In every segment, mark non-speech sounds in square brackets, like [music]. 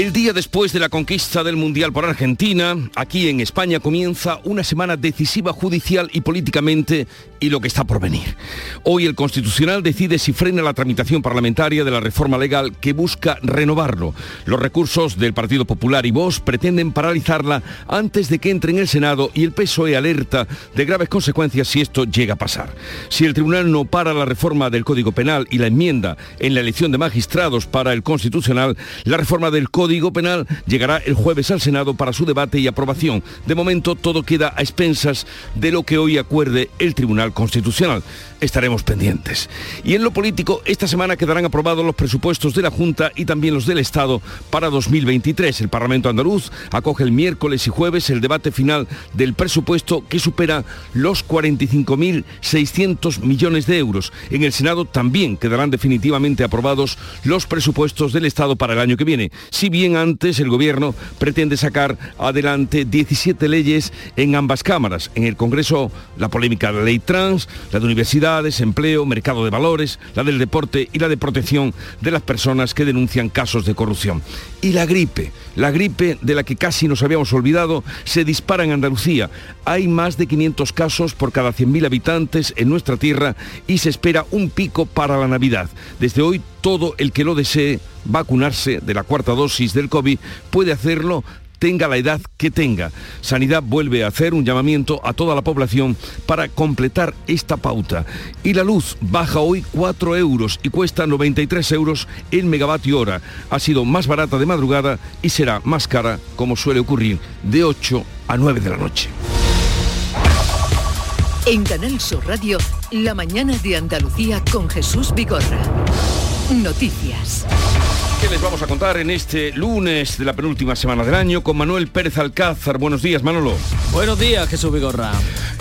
El día después de la conquista del Mundial por Argentina, aquí en España comienza una semana decisiva judicial y políticamente y lo que está por venir. Hoy el Constitucional decide si frena la tramitación parlamentaria de la reforma legal que busca renovarlo. Los recursos del Partido Popular y Vox pretenden paralizarla antes de que entre en el Senado y el PSOE alerta de graves consecuencias si esto llega a pasar. Si el Tribunal no para la reforma del Código Penal y la enmienda en la elección de magistrados para el Constitucional, la reforma del Código Penal llegará el jueves al Senado para su debate y aprobación. De momento todo queda a expensas de lo que hoy acuerde el Tribunal Constitucional. Estaremos pendientes. Y en lo político, esta semana quedarán aprobados los presupuestos de la Junta y también los del Estado para 2023. El Parlamento andaluz acoge el miércoles y jueves el debate final del presupuesto que supera los 45.600 millones de euros. En el Senado también quedarán definitivamente aprobados los presupuestos del Estado para el año que viene. Si bien antes el Gobierno pretende sacar adelante 17 leyes en ambas cámaras. En el Congreso, la polémica de la ley trans, la de universidades, empleo, mercado de valores, la del deporte y la de protección de las personas que denuncian casos de corrupción. Y la gripe, la gripe de la que casi nos habíamos olvidado, se dispara en Andalucía. Hay más de 500 casos por cada 100.000 habitantes en nuestra tierra y se espera un pico para la Navidad. Desde hoy todo el que lo desee vacunarse de la cuarta dosis del COVID puede hacerlo tenga la edad que tenga. Sanidad vuelve a hacer un llamamiento a toda la población para completar esta pauta. Y la luz baja hoy 4 euros y cuesta 93 euros el megavatio hora. Ha sido más barata de madrugada y será más cara, como suele ocurrir, de 8 a 9 de la noche. En Canal Sur Radio, la mañana de Andalucía con Jesús Vigorra. Noticias. ¿Qué les vamos a contar en este lunes de la penúltima semana del año con Manuel Pérez Alcázar? Buenos días, Manolo. Buenos días, Jesús Vigorra.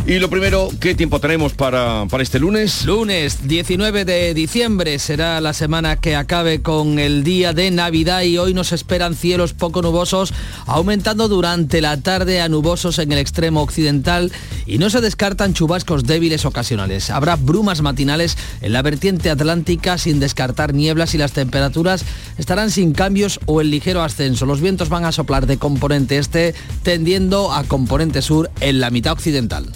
Y lo primero, ¿qué tiempo tenemos para, para este lunes? Lunes 19 de diciembre será la semana que acabe con el día de Navidad y hoy nos esperan cielos poco nubosos, aumentando durante la tarde a nubosos en el extremo occidental y no se descartan chubascos débiles ocasionales. Habrá brumas matinales en la vertiente atlántica sin descartar nieblas y las temperaturas estarán sin cambios o en ligero ascenso. Los vientos van a soplar de componente este tendiendo a componente sur en la mitad occidental.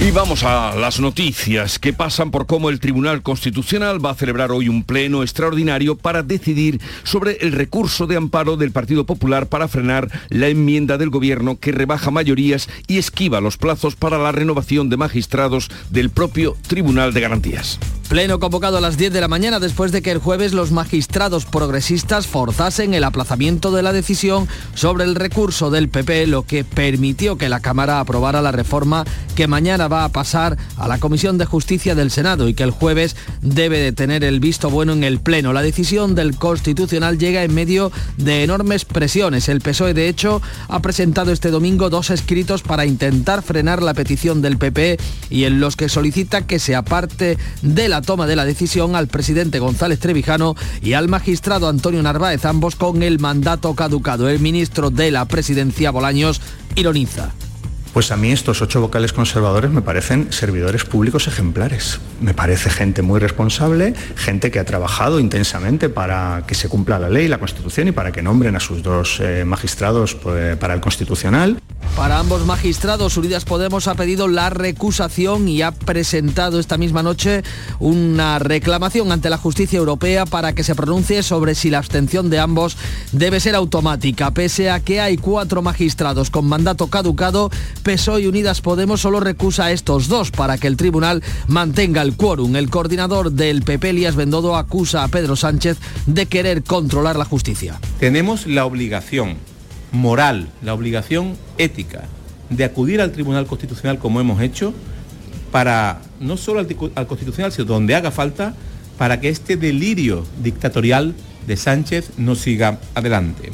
Y vamos a las noticias que pasan por cómo el Tribunal Constitucional va a celebrar hoy un pleno extraordinario para decidir sobre el recurso de amparo del Partido Popular para frenar la enmienda del Gobierno que rebaja mayorías y esquiva los plazos para la renovación de magistrados del propio Tribunal de Garantías. Pleno convocado a las 10 de la mañana después de que el jueves los magistrados progresistas forzasen el aplazamiento de la decisión sobre el recurso del PP, lo que permitió que la Cámara aprobara la reforma que mañana va a pasar a la Comisión de Justicia del Senado y que el jueves debe de tener el visto bueno en el Pleno. La decisión del Constitucional llega en medio de enormes presiones. El PSOE, de hecho, ha presentado este domingo dos escritos para intentar frenar la petición del PP y en los que solicita que se aparte de la toma de la decisión al presidente González Trevijano y al magistrado Antonio Narváez, ambos con el mandato caducado. El ministro de la presidencia Bolaños ironiza. Pues a mí estos ocho vocales conservadores me parecen servidores públicos ejemplares. Me parece gente muy responsable, gente que ha trabajado intensamente para que se cumpla la ley, la Constitución y para que nombren a sus dos eh, magistrados pues, para el Constitucional. Para ambos magistrados, Unidas Podemos ha pedido la recusación y ha presentado esta misma noche una reclamación ante la justicia europea para que se pronuncie sobre si la abstención de ambos debe ser automática. Pese a que hay cuatro magistrados con mandato caducado, PSOE y Unidas Podemos solo recusa a estos dos para que el tribunal mantenga el quórum. El coordinador del PP, Elías Bendodo, acusa a Pedro Sánchez de querer controlar la justicia. Tenemos la obligación moral, la obligación ética de acudir al Tribunal Constitucional como hemos hecho para no solo al, al, Constitucional, sino donde haga falta para que este delirio dictatorial de Sánchez no siga adelante.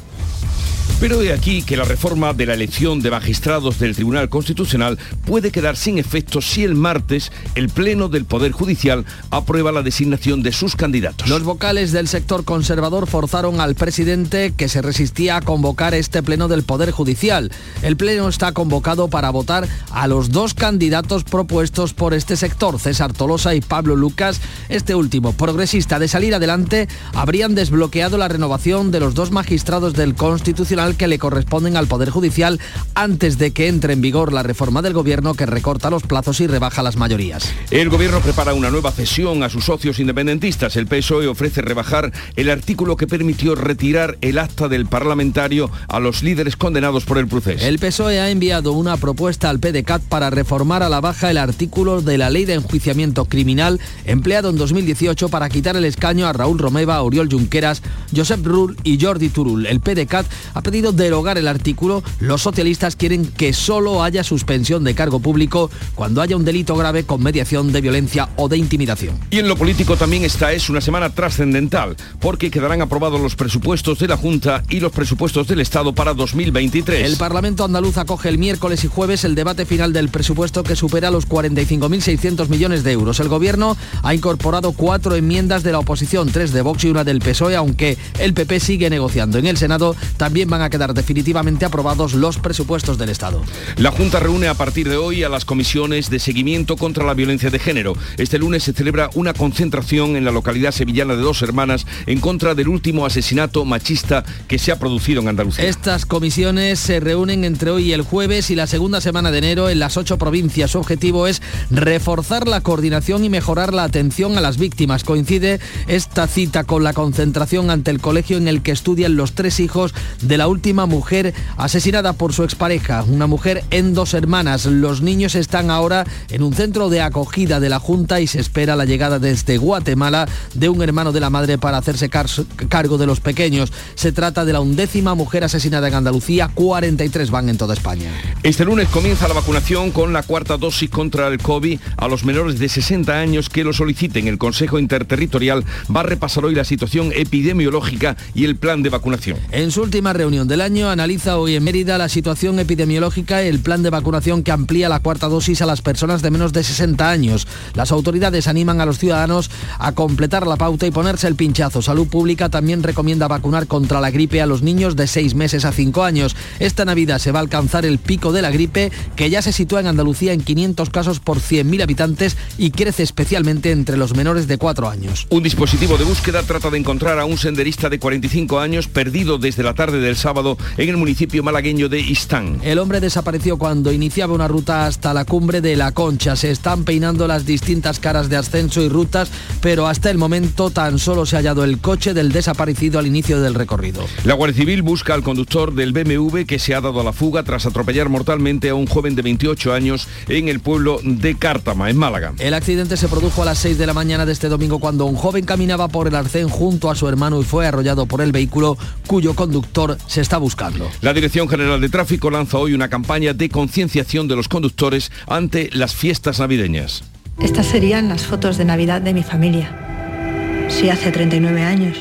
Pero de aquí que la reforma de la elección de magistrados del Tribunal Constitucional puede quedar sin efecto si el martes el Pleno del Poder Judicial aprueba la designación de sus candidatos. Los vocales del sector conservador forzaron al presidente que se resistía a convocar este Pleno del Poder Judicial. El Pleno está convocado para votar a los dos candidatos propuestos por este sector, César Tolosa y Pablo Lucas. Este último, progresista de salir adelante, habrían desbloqueado la renovación de los dos magistrados del Constitucional que le corresponden al Poder Judicial antes de que entre en vigor la reforma del Gobierno que recorta los plazos y rebaja las mayorías. El Gobierno prepara una nueva cesión a sus socios independentistas. El PSOE ofrece rebajar el artículo que permitió retirar el acta del parlamentario a los líderes condenados por el proceso. El PSOE ha enviado una propuesta al PDCAT para reformar a la baja el artículo de la ley de enjuiciamiento criminal empleado en 2018 para quitar el escaño a Raúl Romeva, Oriol Junqueras, Josep Rull y Jordi Turul. El PDCAT ha pedido derogar el artículo, los socialistas quieren que solo haya suspensión de cargo público cuando haya un delito grave con mediación de violencia o de intimidación. Y en lo político también esta es una semana trascendental, porque quedarán aprobados los presupuestos de la Junta y los presupuestos del Estado para 2023. El Parlamento andaluz acoge el miércoles y jueves el debate final del presupuesto que supera los 45.600 millones de euros. El Gobierno ha incorporado cuatro enmiendas de la oposición, tres de Vox y una del PSOE, aunque el PP sigue negociando. En el Senado también van a quedar definitivamente aprobados los presupuestos del Estado. La Junta reúne a partir de hoy a las comisiones de seguimiento contra la violencia de género. Este lunes se celebra una concentración en la localidad sevillana de Dos Hermanas en contra del último asesinato machista que se ha producido en Andalucía. Estas comisiones se reúnen entre hoy y el jueves y la segunda semana de enero en las ocho provincias. Su objetivo es reforzar la coordinación y mejorar la atención a las víctimas. Coincide esta cita con la concentración ante el colegio en el que estudian los tres hijos de la última mujer asesinada por su expareja, una mujer en dos hermanas. Los niños están ahora en un centro de acogida de la Junta y se espera la llegada desde Guatemala de un hermano de la madre para hacerse cargo de los pequeños. Se trata de la undécima mujer asesinada en Andalucía, 43 van en toda España. Este lunes comienza la vacunación con la cuarta dosis contra el COVID a los menores de 60 años que lo soliciten. El Consejo Interterritorial va a repasar hoy la situación epidemiológica y el plan de vacunación. En su última reunión del año analiza hoy en Mérida la situación epidemiológica y el plan de vacunación que amplía la cuarta dosis a las personas de menos de 60 años. Las autoridades animan a los ciudadanos a completar la pauta y ponerse el pinchazo. Salud Pública también recomienda vacunar contra la gripe a los niños de 6 meses a 5 años. Esta Navidad se va a alcanzar el pico de la gripe que ya se sitúa en Andalucía en 500 casos por 100.000 habitantes y crece especialmente entre los menores de 4 años. Un dispositivo de búsqueda trata de encontrar a un senderista de 45 años perdido desde la tarde del sábado en el municipio malagueño de Istán. El hombre desapareció cuando iniciaba una ruta hasta la cumbre de La Concha. Se están peinando las distintas caras de ascenso y rutas, pero hasta el momento tan solo se ha hallado el coche del desaparecido al inicio del recorrido. La Guardia Civil busca al conductor del BMW que se ha dado a la fuga tras atropellar mortalmente a un joven de 28 años en el pueblo de Cártama, en Málaga. El accidente se produjo a las 6 de la mañana de este domingo cuando un joven caminaba por el arcén junto a su hermano y fue arrollado por el vehículo cuyo conductor se está buscando. La Dirección General de Tráfico lanza hoy una campaña de concienciación de los conductores ante las fiestas navideñas. Estas serían las fotos de Navidad de mi familia. Si hace 39 años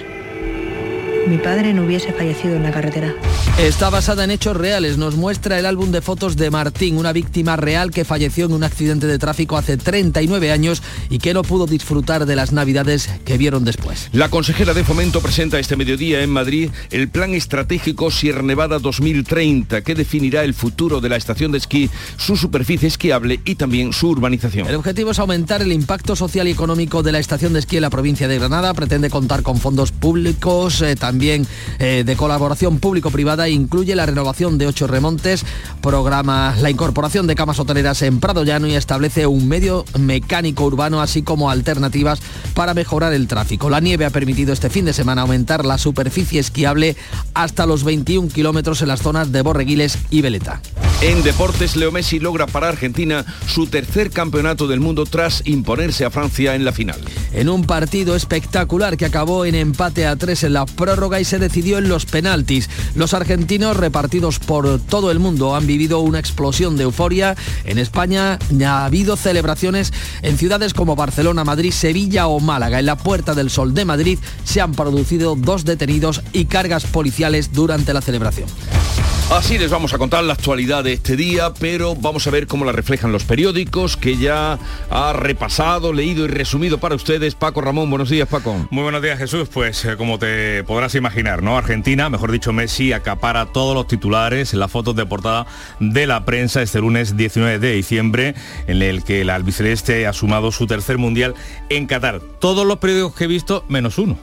mi padre no hubiese fallecido en la carretera. Está basada en hechos reales. Nos muestra el álbum de fotos de Martín, una víctima real que falleció en un accidente de tráfico hace 39 años y que no pudo disfrutar de las navidades que vieron después. La consejera de Fomento presenta este mediodía en Madrid el Plan Estratégico Sierra Nevada 2030 que definirá el futuro de la estación de esquí, su superficie esquiable y también su urbanización. El objetivo es aumentar el impacto social y económico de la estación de esquí en la provincia de Granada. Pretende contar con fondos públicos, eh, también eh, de colaboración público-privada, incluye la renovación de ocho remontes, programa la incorporación de camas hoteleras en Prado Llano y establece un medio mecánico urbano, así como alternativas para mejorar el tráfico. La nieve ha permitido este fin de semana aumentar la superficie esquiable hasta los 21 kilómetros en las zonas de Borreguiles y Veleta. En deportes, Leo Messi logra para Argentina su tercer campeonato del mundo tras imponerse a Francia en la final. En un partido espectacular que acabó en empate a tres en la prórroga y se decidió en los penaltis. Los argentinos repartidos por todo el mundo han vivido una explosión de euforia. En España ha habido celebraciones en ciudades como Barcelona, Madrid, Sevilla o Málaga. En la Puerta del Sol de Madrid se han producido dos detenidos y cargas policiales durante la celebración. Así les vamos a contar la actualidad de este día, pero vamos a ver cómo la reflejan los periódicos que ya ha repasado, leído y resumido para ustedes Paco Ramón. Buenos días, Paco. Muy buenos días, Jesús. Pues eh, como te podrás imaginar, ¿no? Argentina, mejor dicho, Messi acapara todos los titulares en las fotos de portada de la prensa este lunes 19 de diciembre, en el que el albiceleste ha sumado su tercer mundial en Qatar. Todos los periódicos que he visto, menos uno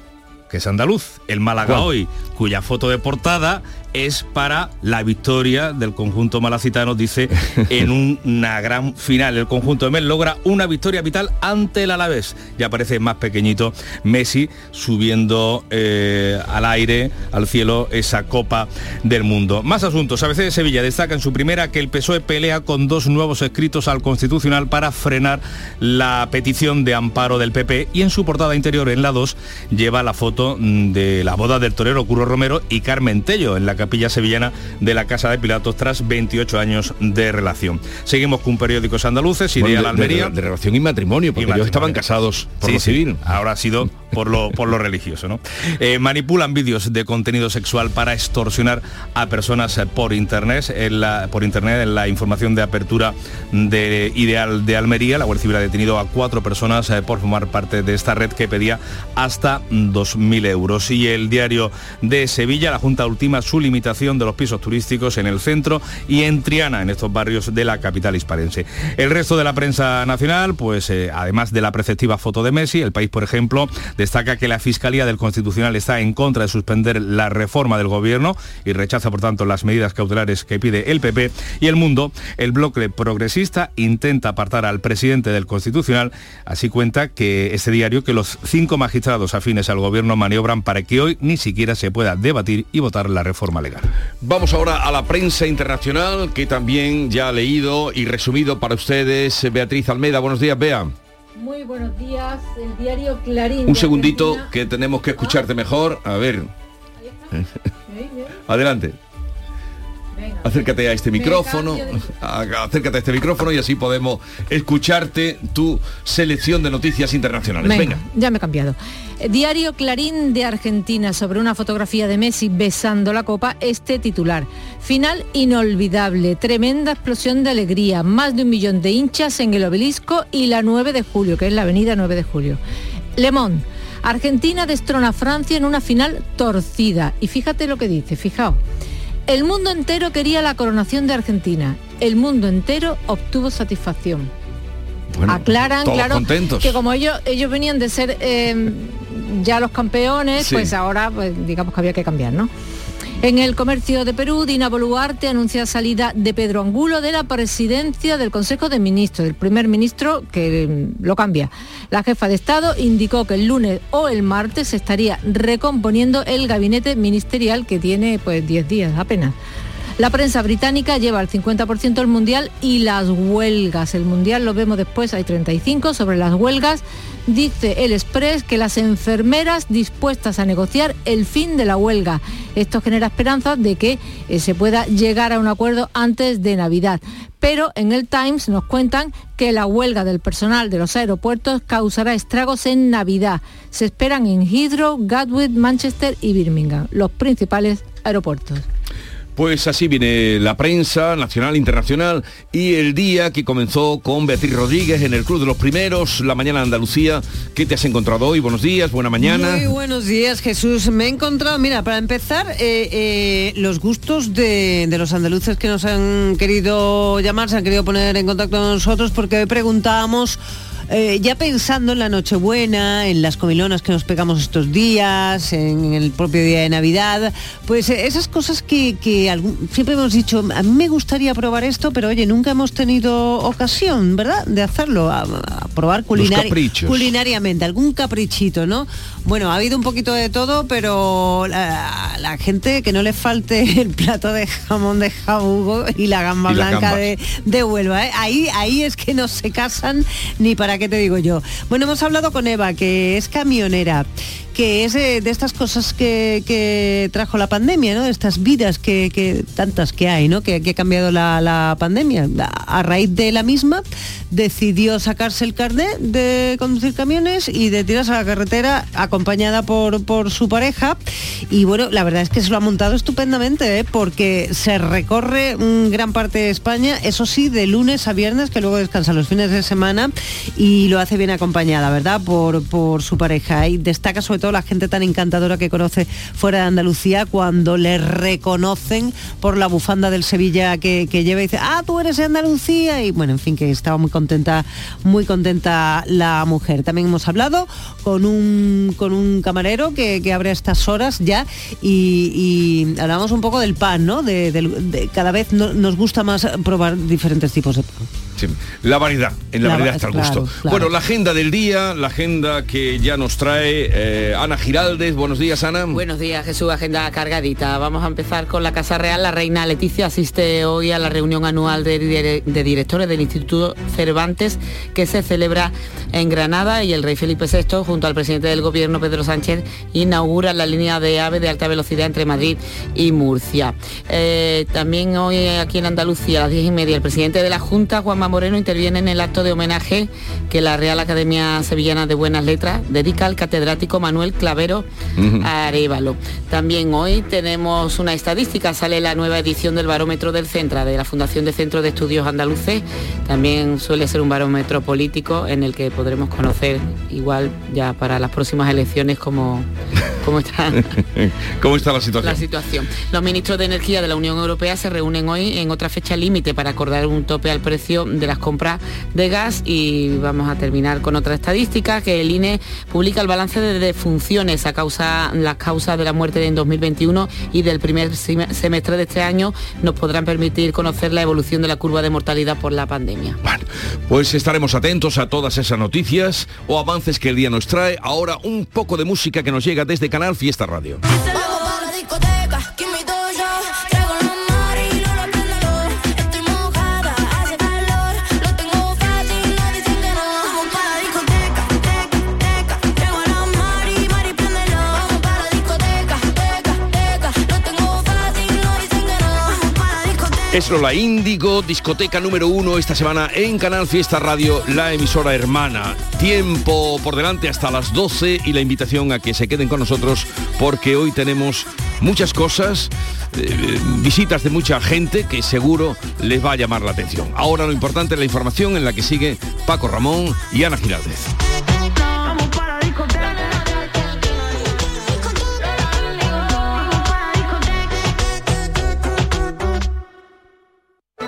que es andaluz, el Málaga hoy, cuya foto de portada es para la victoria del conjunto malacitano, dice, [laughs] en una gran final. El conjunto de Mel logra una victoria vital ante el Alavés. Ya parece más pequeñito Messi subiendo eh, al aire, al cielo, esa Copa del Mundo. Más asuntos. ABC de Sevilla destaca en su primera que el PSOE pelea con dos nuevos escritos al Constitucional para frenar la petición de amparo del PP y en su portada interior, en la 2, lleva la foto de la boda del torero Curro Romero y Carmen Tello en la capilla sevillana de la Casa de Pilatos tras 28 años de relación. Seguimos con periódicos andaluces, y de, la Almería. De, relación y matrimonio, porque ellos estaban casados por lo civil. ahora ha sido por lo, por lo religioso. ¿no? Eh, manipulan vídeos de contenido sexual para extorsionar a personas por internet. En la, por internet, en la información de apertura de Ideal de Almería, la Guardia Civil ha detenido a cuatro personas eh, por formar parte de esta red que pedía hasta 2.000 euros. Y el diario de Sevilla, la Junta ultima su limitación de los pisos turísticos en el centro y en Triana, en estos barrios de la capital hisparense. El resto de la prensa nacional, pues eh, además de la preceptiva foto de Messi, el país, por ejemplo, destaca que la Fiscalía del Constitucional está en contra de suspender la reforma del gobierno y rechaza, por tanto, las medidas cautelares que pide el PP. Y el mundo, el bloque progresista intenta apartar al presidente del Constitucional. Así cuenta que este diario que los cinco magistrados afines al gobierno maniobran para que hoy ni siquiera se pueda debatir y votar la reforma legal. Vamos ahora a la prensa internacional que también ya ha leído y resumido para ustedes Beatriz Almeida. Buenos días, Bea. Muy buenos días, el diario Clarín. Un segundito que tenemos que escucharte mejor. A ver. [laughs] Adelante. Acércate a este micrófono, [laughs] acércate a este micrófono y así podemos escucharte tu selección de noticias internacionales. Venga, Ya me he cambiado. Eh, Diario Clarín de Argentina sobre una fotografía de Messi besando la copa, este titular. Final inolvidable, tremenda explosión de alegría, más de un millón de hinchas en el obelisco y la 9 de julio, que es la avenida 9 de julio. Le Monde. Argentina destrona a Francia en una final torcida. Y fíjate lo que dice, fijaos. El mundo entero quería la coronación de Argentina. El mundo entero obtuvo satisfacción. Aclaran, claro, que como ellos, ellos venían de ser eh, ya los campeones, pues ahora pues, digamos que había que cambiar, ¿no? En el comercio de Perú, Dina Boluarte anuncia salida de Pedro Angulo de la presidencia del Consejo de Ministros, del primer ministro que mm, lo cambia. La jefa de Estado indicó que el lunes o el martes se estaría recomponiendo el gabinete ministerial que tiene pues 10 días apenas. La prensa británica lleva el 50% del mundial y las huelgas. El mundial lo vemos después, hay 35 sobre las huelgas. Dice el Express que las enfermeras dispuestas a negociar el fin de la huelga. Esto genera esperanzas de que eh, se pueda llegar a un acuerdo antes de Navidad. Pero en el Times nos cuentan que la huelga del personal de los aeropuertos causará estragos en Navidad. Se esperan en Heathrow, Gatwick, Manchester y Birmingham, los principales aeropuertos. Pues así viene la prensa nacional, internacional y el día que comenzó con Beatriz Rodríguez en el Club de los Primeros, la mañana de Andalucía. ¿Qué te has encontrado hoy? Buenos días, buena mañana. Muy buenos días, Jesús. Me he encontrado, mira, para empezar, eh, eh, los gustos de, de, los andaluces que nos han querido llamar, se han querido poner en contacto con nosotros porque hoy preguntábamos eh, ya pensando en la Nochebuena, en las comilonas que nos pegamos estos días, en el propio día de Navidad, pues eh, esas cosas que, siempre hemos dicho, a mí me gustaría probar esto, pero oye, nunca hemos tenido ocasión, ¿verdad?, de hacerlo, a, probar culinariamente, algún caprichito, ¿no? Bueno, ha habido un poquito de todo, pero la, gente que no le falte [laughs] el plato de jamón de jabugo y la gamba blanca de, de, Huelva. ¿eh? Ahí, ahí es que no se casan ni para qué te digo yo. Bueno, hemos hablado con Eva, que es camionera que es de, estas cosas que, trajo la pandemia, ¿no? De estas vidas que, tantas que hay, ¿no? Que, ha cambiado la, pandemia. A raíz de la misma decidió sacarse el carnet de conducir camiones y de tirarse a la carretera acompañada por, por su pareja. Y bueno, la verdad es que se lo ha montado estupendamente, ¿eh? porque se recorre gran parte de España, eso sí, de lunes a viernes, que luego descansa los fines de semana y lo hace bien acompañada, ¿verdad? Por, por su pareja. Y destaca sobre todo la gente tan encantadora que conoce fuera de Andalucía cuando le reconocen por la bufanda del Sevilla que, lleva y dice, ah, tú eres de Andalucía. Y bueno, en fin, que estaba muy contenta, muy contenta la mujer. También hemos hablado con un, con un camarero que, abre a estas horas ya y, hablamos un poco del pan, ¿no? De, cada vez nos gusta más probar diferentes tipos de pan. La variedad, en la, variedad está el gusto. Bueno, la agenda del día, la agenda que ya nos trae eh, Ana Giraldes. Buenos días, Ana. Buenos días, Jesús. Agenda cargadita. Vamos a empezar con la Casa Real. La reina Leticia asiste hoy a la reunión anual de, directores del Instituto Cervantes que se celebra en Granada y el rey Felipe VI junto al presidente del gobierno Pedro Sánchez inaugura la línea de AVE de alta velocidad entre Madrid y Murcia. Eh, también hoy aquí en Andalucía a las diez y media el presidente de la Junta, Juan Moreno interviene en el acto de homenaje que la Real Academia Sevillana de Buenas Letras dedica al catedrático Manuel Clavero Arevalo. También hoy tenemos una estadística, sale la nueva edición del barómetro del Centra, de la Fundación de Centros de Estudios Andaluces. También suele ser un barómetro político en el que podremos conocer igual ya para las próximas elecciones cómo, cómo, está, [laughs] ¿Cómo está la situación. La situación. Los ministros de Energía de la Unión Europea se reúnen hoy en otra fecha límite para acordar un tope al precio de las compras de gas y vamos a terminar con otra estadística que el INE publica el balance de defunciones a causa las causas de la muerte en 2021 y del primer semestre de este año nos podrán permitir conocer la evolución de la curva de mortalidad por la pandemia. Bueno, pues estaremos atentos a todas esas noticias o avances que el día nos trae. Ahora un poco de música que nos llega desde Canal Fiesta Radio. Es la Índigo, discoteca número uno esta semana en Canal Fiesta Radio, la emisora hermana. Tiempo por delante hasta las 12 y la invitación a que se queden con nosotros porque hoy tenemos muchas cosas, eh, visitas de mucha gente que seguro les va a llamar la atención. Ahora lo importante es la información en la que sigue Paco Ramón y Ana Giraldez.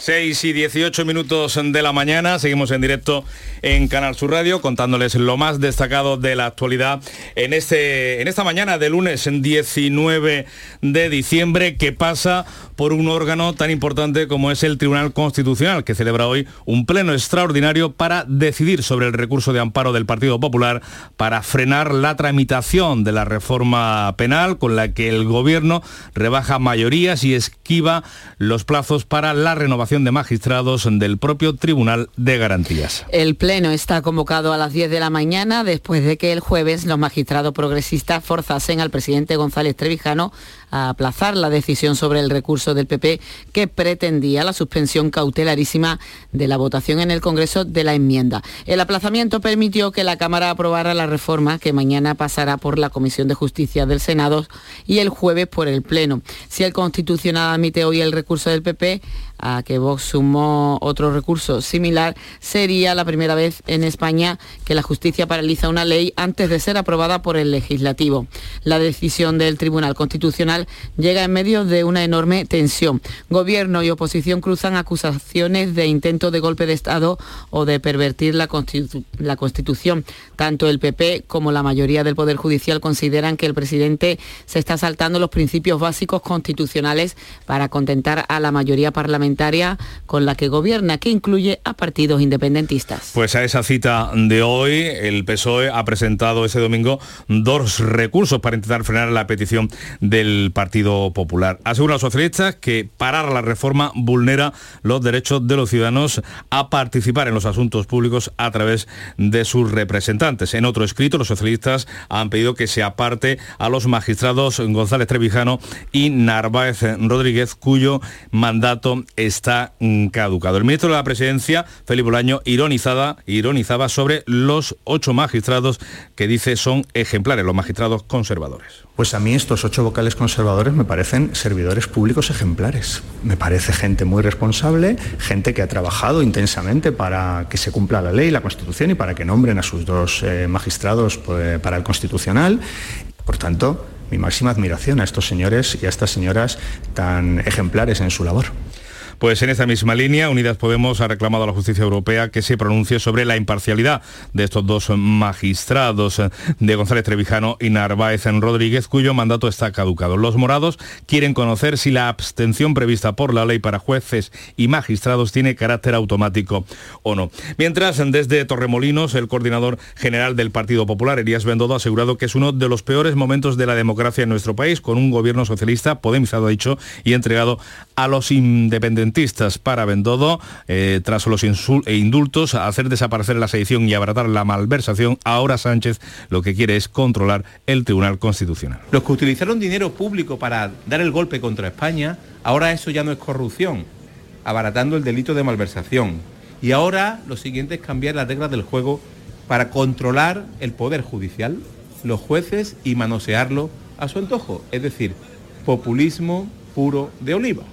6 y 18 minutos de la mañana, seguimos en directo en Canal Sur Radio contándoles lo más destacado de la actualidad en, este, en esta mañana de lunes 19 de diciembre que pasa por un órgano tan importante como es el Tribunal Constitucional, que celebra hoy un pleno extraordinario para decidir sobre el recurso de amparo del Partido Popular para frenar la tramitación de la reforma penal con la que el Gobierno rebaja mayorías y esquiva los plazos para la renovación de magistrados del propio Tribunal de Garantías. El pleno está convocado a las 10 de la mañana después de que el jueves los magistrados progresistas forzasen al presidente González Trevijano a aplazar la decisión sobre el recurso del PP que pretendía la suspensión cautelarísima de la votación en el Congreso de la enmienda. El aplazamiento permitió que la Cámara aprobara la reforma que mañana pasará por la Comisión de Justicia del Senado y el jueves por el Pleno. Si el Constitucional admite hoy el recurso del PP, a que Vox sumó otro recurso similar, sería la primera vez en España que la justicia paraliza una ley antes de ser aprobada por el legislativo. La decisión del Tribunal Constitucional llega en medio de una enorme tensión. Gobierno y oposición cruzan acusaciones de intento de golpe de Estado o de pervertir la, la Constitución. Tanto el PP como la mayoría del Poder Judicial consideran que el presidente se está saltando los principios básicos constitucionales para contentar a la mayoría parlamentaria con la que gobierna, que incluye a partidos independentistas. Pues a esa cita de hoy, el PSOE ha presentado ese domingo dos recursos para intentar frenar la petición del Partido Popular. Asegura los socialistas que parar la reforma vulnera los derechos de los ciudadanos a participar en los asuntos públicos a través de sus representantes. En otro escrito, los socialistas han pedido que se aparte a los magistrados González Trevijano y Narváez Rodríguez, cuyo mandato está caducado. El ministro de la Presidencia, Felipe Bolaño, ironizada, ironizaba sobre los ocho magistrados que dice son ejemplares, los magistrados conservadores. Pues a mí estos ocho vocales conservadores me parecen servidores públicos ejemplares. Me parece gente muy responsable, gente que ha trabajado intensamente para que se cumpla la ley, la Constitución y para que nombren a sus dos eh, magistrados pues, para el Constitucional. Por tanto, mi máxima admiración a estos señores y a estas señoras tan ejemplares en su labor. Pues en esta misma línea, Unidas Podemos ha reclamado a la justicia europea que se pronuncie sobre la imparcialidad de estos dos magistrados, de González Trevijano y Narváez en Rodríguez, cuyo mandato está caducado. Los morados quieren conocer si la abstención prevista por la ley para jueces y magistrados tiene carácter automático o no. Mientras, desde Torremolinos, el coordinador general del Partido Popular, Elías Bendodo, ha asegurado que es uno de los peores momentos de la democracia en nuestro país, con un gobierno socialista podemizado, ha dicho, y entregado a los independientes para Bendodo, eh, tras los e indultos, hacer desaparecer la sedición y abaratar la malversación, ahora Sánchez lo que quiere es controlar el Tribunal Constitucional. Los que utilizaron dinero público para dar el golpe contra España, ahora eso ya no es corrupción, abaratando el delito de malversación. Y ahora lo siguiente es cambiar las reglas del juego para controlar el poder judicial, los jueces y manosearlo a su antojo, es decir, populismo puro de oliva.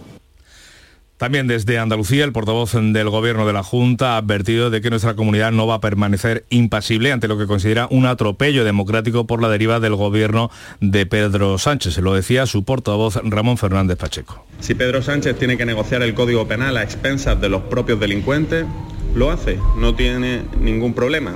También desde Andalucía, el portavoz del Gobierno de la Junta ha advertido de que nuestra comunidad no va a permanecer impasible ante lo que considera un atropello democrático por la deriva del Gobierno de Pedro Sánchez. Se lo decía su portavoz Ramón Fernández Pacheco. Si Pedro Sánchez tiene que negociar el Código Penal a expensas de los propios delincuentes, lo hace, no tiene ningún problema.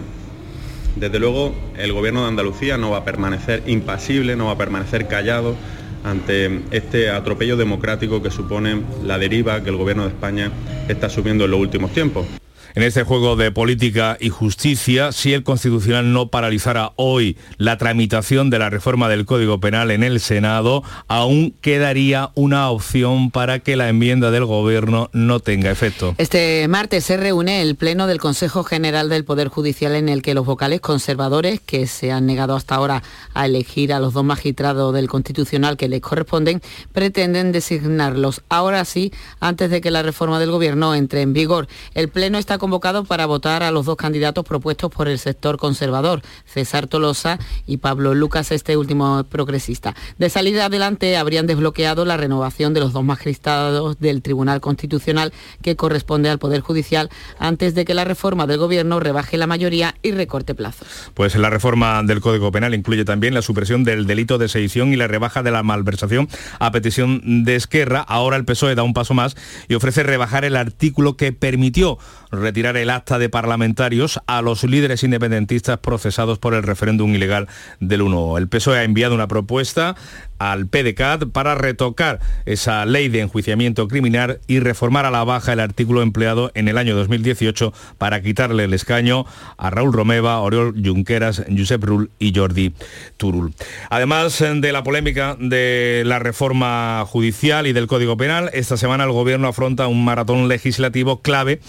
Desde luego, el Gobierno de Andalucía no va a permanecer impasible, no va a permanecer callado ante este atropello democrático que supone la deriva que el Gobierno de España está asumiendo en los últimos tiempos en este juego de política y justicia, si el Constitucional no paralizara hoy la tramitación de la reforma del Código Penal en el Senado, aún quedaría una opción para que la enmienda del Gobierno no tenga efecto. Este martes se reúne el Pleno del Consejo General del Poder Judicial en el que los vocales conservadores, que se han negado hasta ahora a elegir a los dos magistrados del Constitucional que les corresponden, pretenden designarlos ahora sí antes de que la reforma del Gobierno entre en vigor. El Pleno está convocado para votar a los dos candidatos propuestos por el sector conservador, César Tolosa y Pablo Lucas, este último progresista. De salida adelante habrían desbloqueado la renovación de los dos magistrados del Tribunal Constitucional que corresponde al Poder Judicial antes de que la reforma del Gobierno rebaje la mayoría y recorte plazos. Pues la reforma del Código Penal incluye también la supresión del delito de sedición y la rebaja de la malversación a petición de Esquerra. Ahora el PSOE da un paso más y ofrece rebajar el artículo que permitió retirar el acta de parlamentarios a los líderes independentistas procesados por el referéndum ilegal del 1. El PSOE ha enviado una propuesta al PDCAT para retocar esa ley de enjuiciamiento criminal y reformar a la baja el artículo empleado en el año 2018 para quitarle el escaño a Raúl Romeva, Oriol Junqueras, Josep Rull y Jordi Turul. Además de la polémica de la reforma judicial y del Código Penal, esta semana el Gobierno afronta un maratón legislativo clave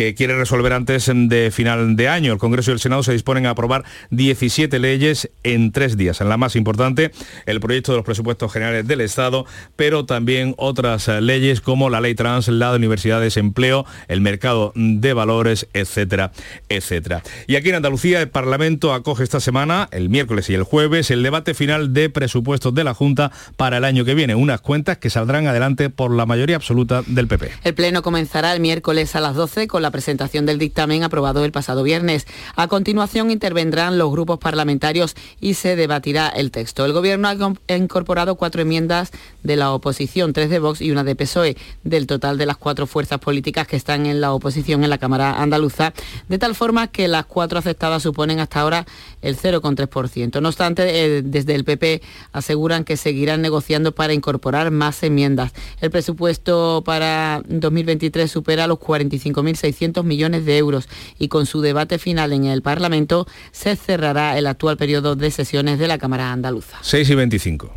que quiere resolver antes de final de año. El Congreso y el Senado se disponen a aprobar 17 leyes en tres días. En la más importante, el proyecto de los presupuestos generales del Estado, pero también otras leyes como la ley trans, la de universidades, empleo, el mercado de valores, etcétera, etcétera. Y aquí en Andalucía el Parlamento acoge esta semana, el miércoles y el jueves, el debate final de presupuestos de la Junta para el año que viene. Unas cuentas que saldrán adelante por la mayoría absoluta del PP. El Pleno comenzará el miércoles a las 12 con la presentación del dictamen aprobado el pasado viernes. A continuación intervendrán los grupos parlamentarios y se debatirá el texto. El Gobierno ha incorporado cuatro enmiendas de la oposición, tres de Vox y una de PSOE, del total de las cuatro fuerzas políticas que están en la oposición en la Cámara Andaluza, de tal forma que las cuatro aceptadas suponen hasta ahora el 0,3%. No obstante, eh, desde el PP aseguran que seguirán negociando para incorporar más enmiendas. El presupuesto para 2023 supera los 45.600 millones de euros y con su debate final en el Parlamento se cerrará el actual periodo de sesiones de la Cámara Andaluza. 6 y 25.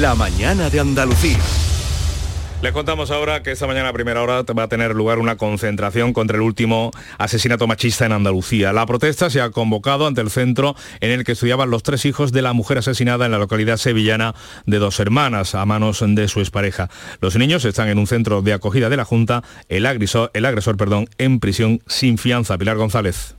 La mañana de Andalucía. Les contamos ahora que esta mañana a primera hora va a tener lugar una concentración contra el último asesinato machista en Andalucía. La protesta se ha convocado ante el centro en el que estudiaban los tres hijos de la mujer asesinada en la localidad sevillana de dos hermanas a manos de su expareja. Los niños están en un centro de acogida de la Junta, el agresor, el agresor perdón, en prisión sin fianza. Pilar González.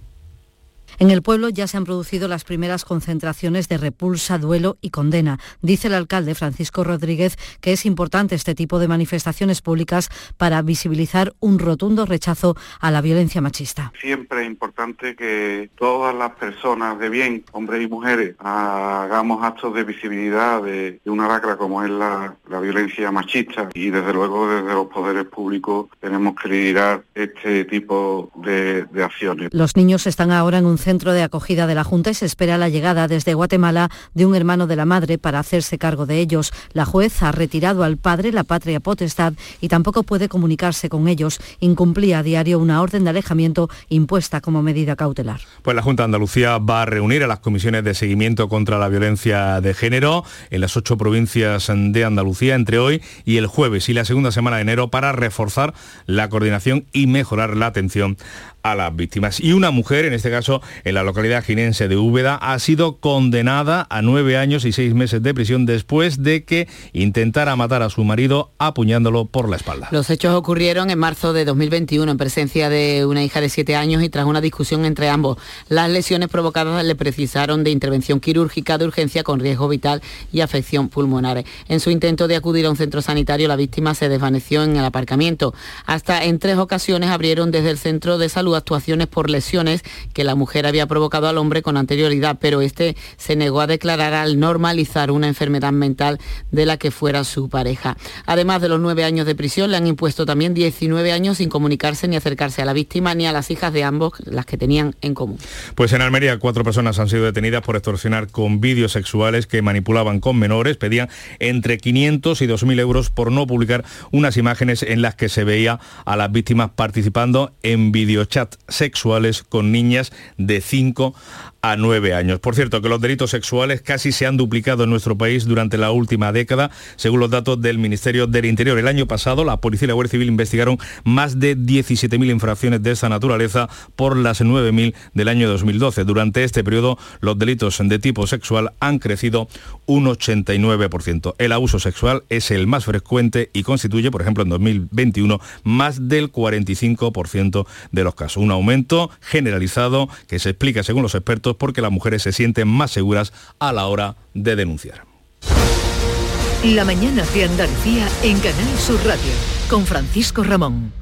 En el pueblo ya se han producido las primeras concentraciones de repulsa, duelo y condena. Dice el alcalde Francisco Rodríguez que es importante este tipo de manifestaciones públicas para visibilizar un rotundo rechazo a la violencia machista. Siempre es importante que todas las personas de bien, hombres y mujeres, hagamos actos de visibilidad de, una lacra como es la, violencia machista y desde luego desde los poderes públicos tenemos que liderar este tipo de, de acciones. Los niños están ahora en un centro centro de acogida de la Junta y se espera la llegada desde Guatemala de un hermano de la madre para hacerse cargo de ellos. La juez ha retirado al padre la patria potestad y tampoco puede comunicarse con ellos. Incumplía a diario una orden de alejamiento impuesta como medida cautelar. Pues la Junta de Andalucía va a reunir a las comisiones de seguimiento contra la violencia de género en las ocho provincias de Andalucía entre hoy y el jueves y la segunda semana de enero para reforzar la coordinación y mejorar la atención a las víctimas. Y una mujer, en este caso en la localidad jinense de Úbeda, ha sido condenada a nueve años y seis meses de prisión después de que intentara matar a su marido apuñándolo por la espalda. Los hechos ocurrieron en marzo de 2021 en presencia de una hija de siete años y tras una discusión entre ambos. Las lesiones provocadas le precisaron de intervención quirúrgica de urgencia con riesgo vital y afección pulmonar. En su intento de acudir a un centro sanitario, la víctima se desvaneció en el aparcamiento. Hasta en tres ocasiones abrieron desde el centro de salud actuaciones por lesiones que la mujer había provocado al hombre con anterioridad, pero este se negó a declarar al normalizar una enfermedad mental de la que fuera su pareja. Además de los nueve años de prisión, le han impuesto también 19 años sin comunicarse ni acercarse a la víctima ni a las hijas de ambos, las que tenían en común. Pues en Almería cuatro personas han sido detenidas por extorsionar con vídeos sexuales que manipulaban con menores, pedían entre 500 y 2.000 euros por no publicar unas imágenes en las que se veía a las víctimas participando en videochat sexuales con niñas de 5 a nueve años. Por cierto, que los delitos sexuales casi se han duplicado en nuestro país durante la última década, según los datos del Ministerio del Interior. El año pasado, la Policía y la Guardia Civil investigaron más de 17.000 infracciones de esta naturaleza por las 9.000 del año 2012. Durante este periodo, los delitos de tipo sexual han crecido un 89%. El abuso sexual es el más frecuente y constituye, por ejemplo, en 2021, más del 45% de los casos. Un aumento generalizado que se explica, según los expertos, porque las mujeres se sienten más seguras a la hora de denunciar. La mañana de Andalucía en Canal Sur Radio con Francisco Ramón.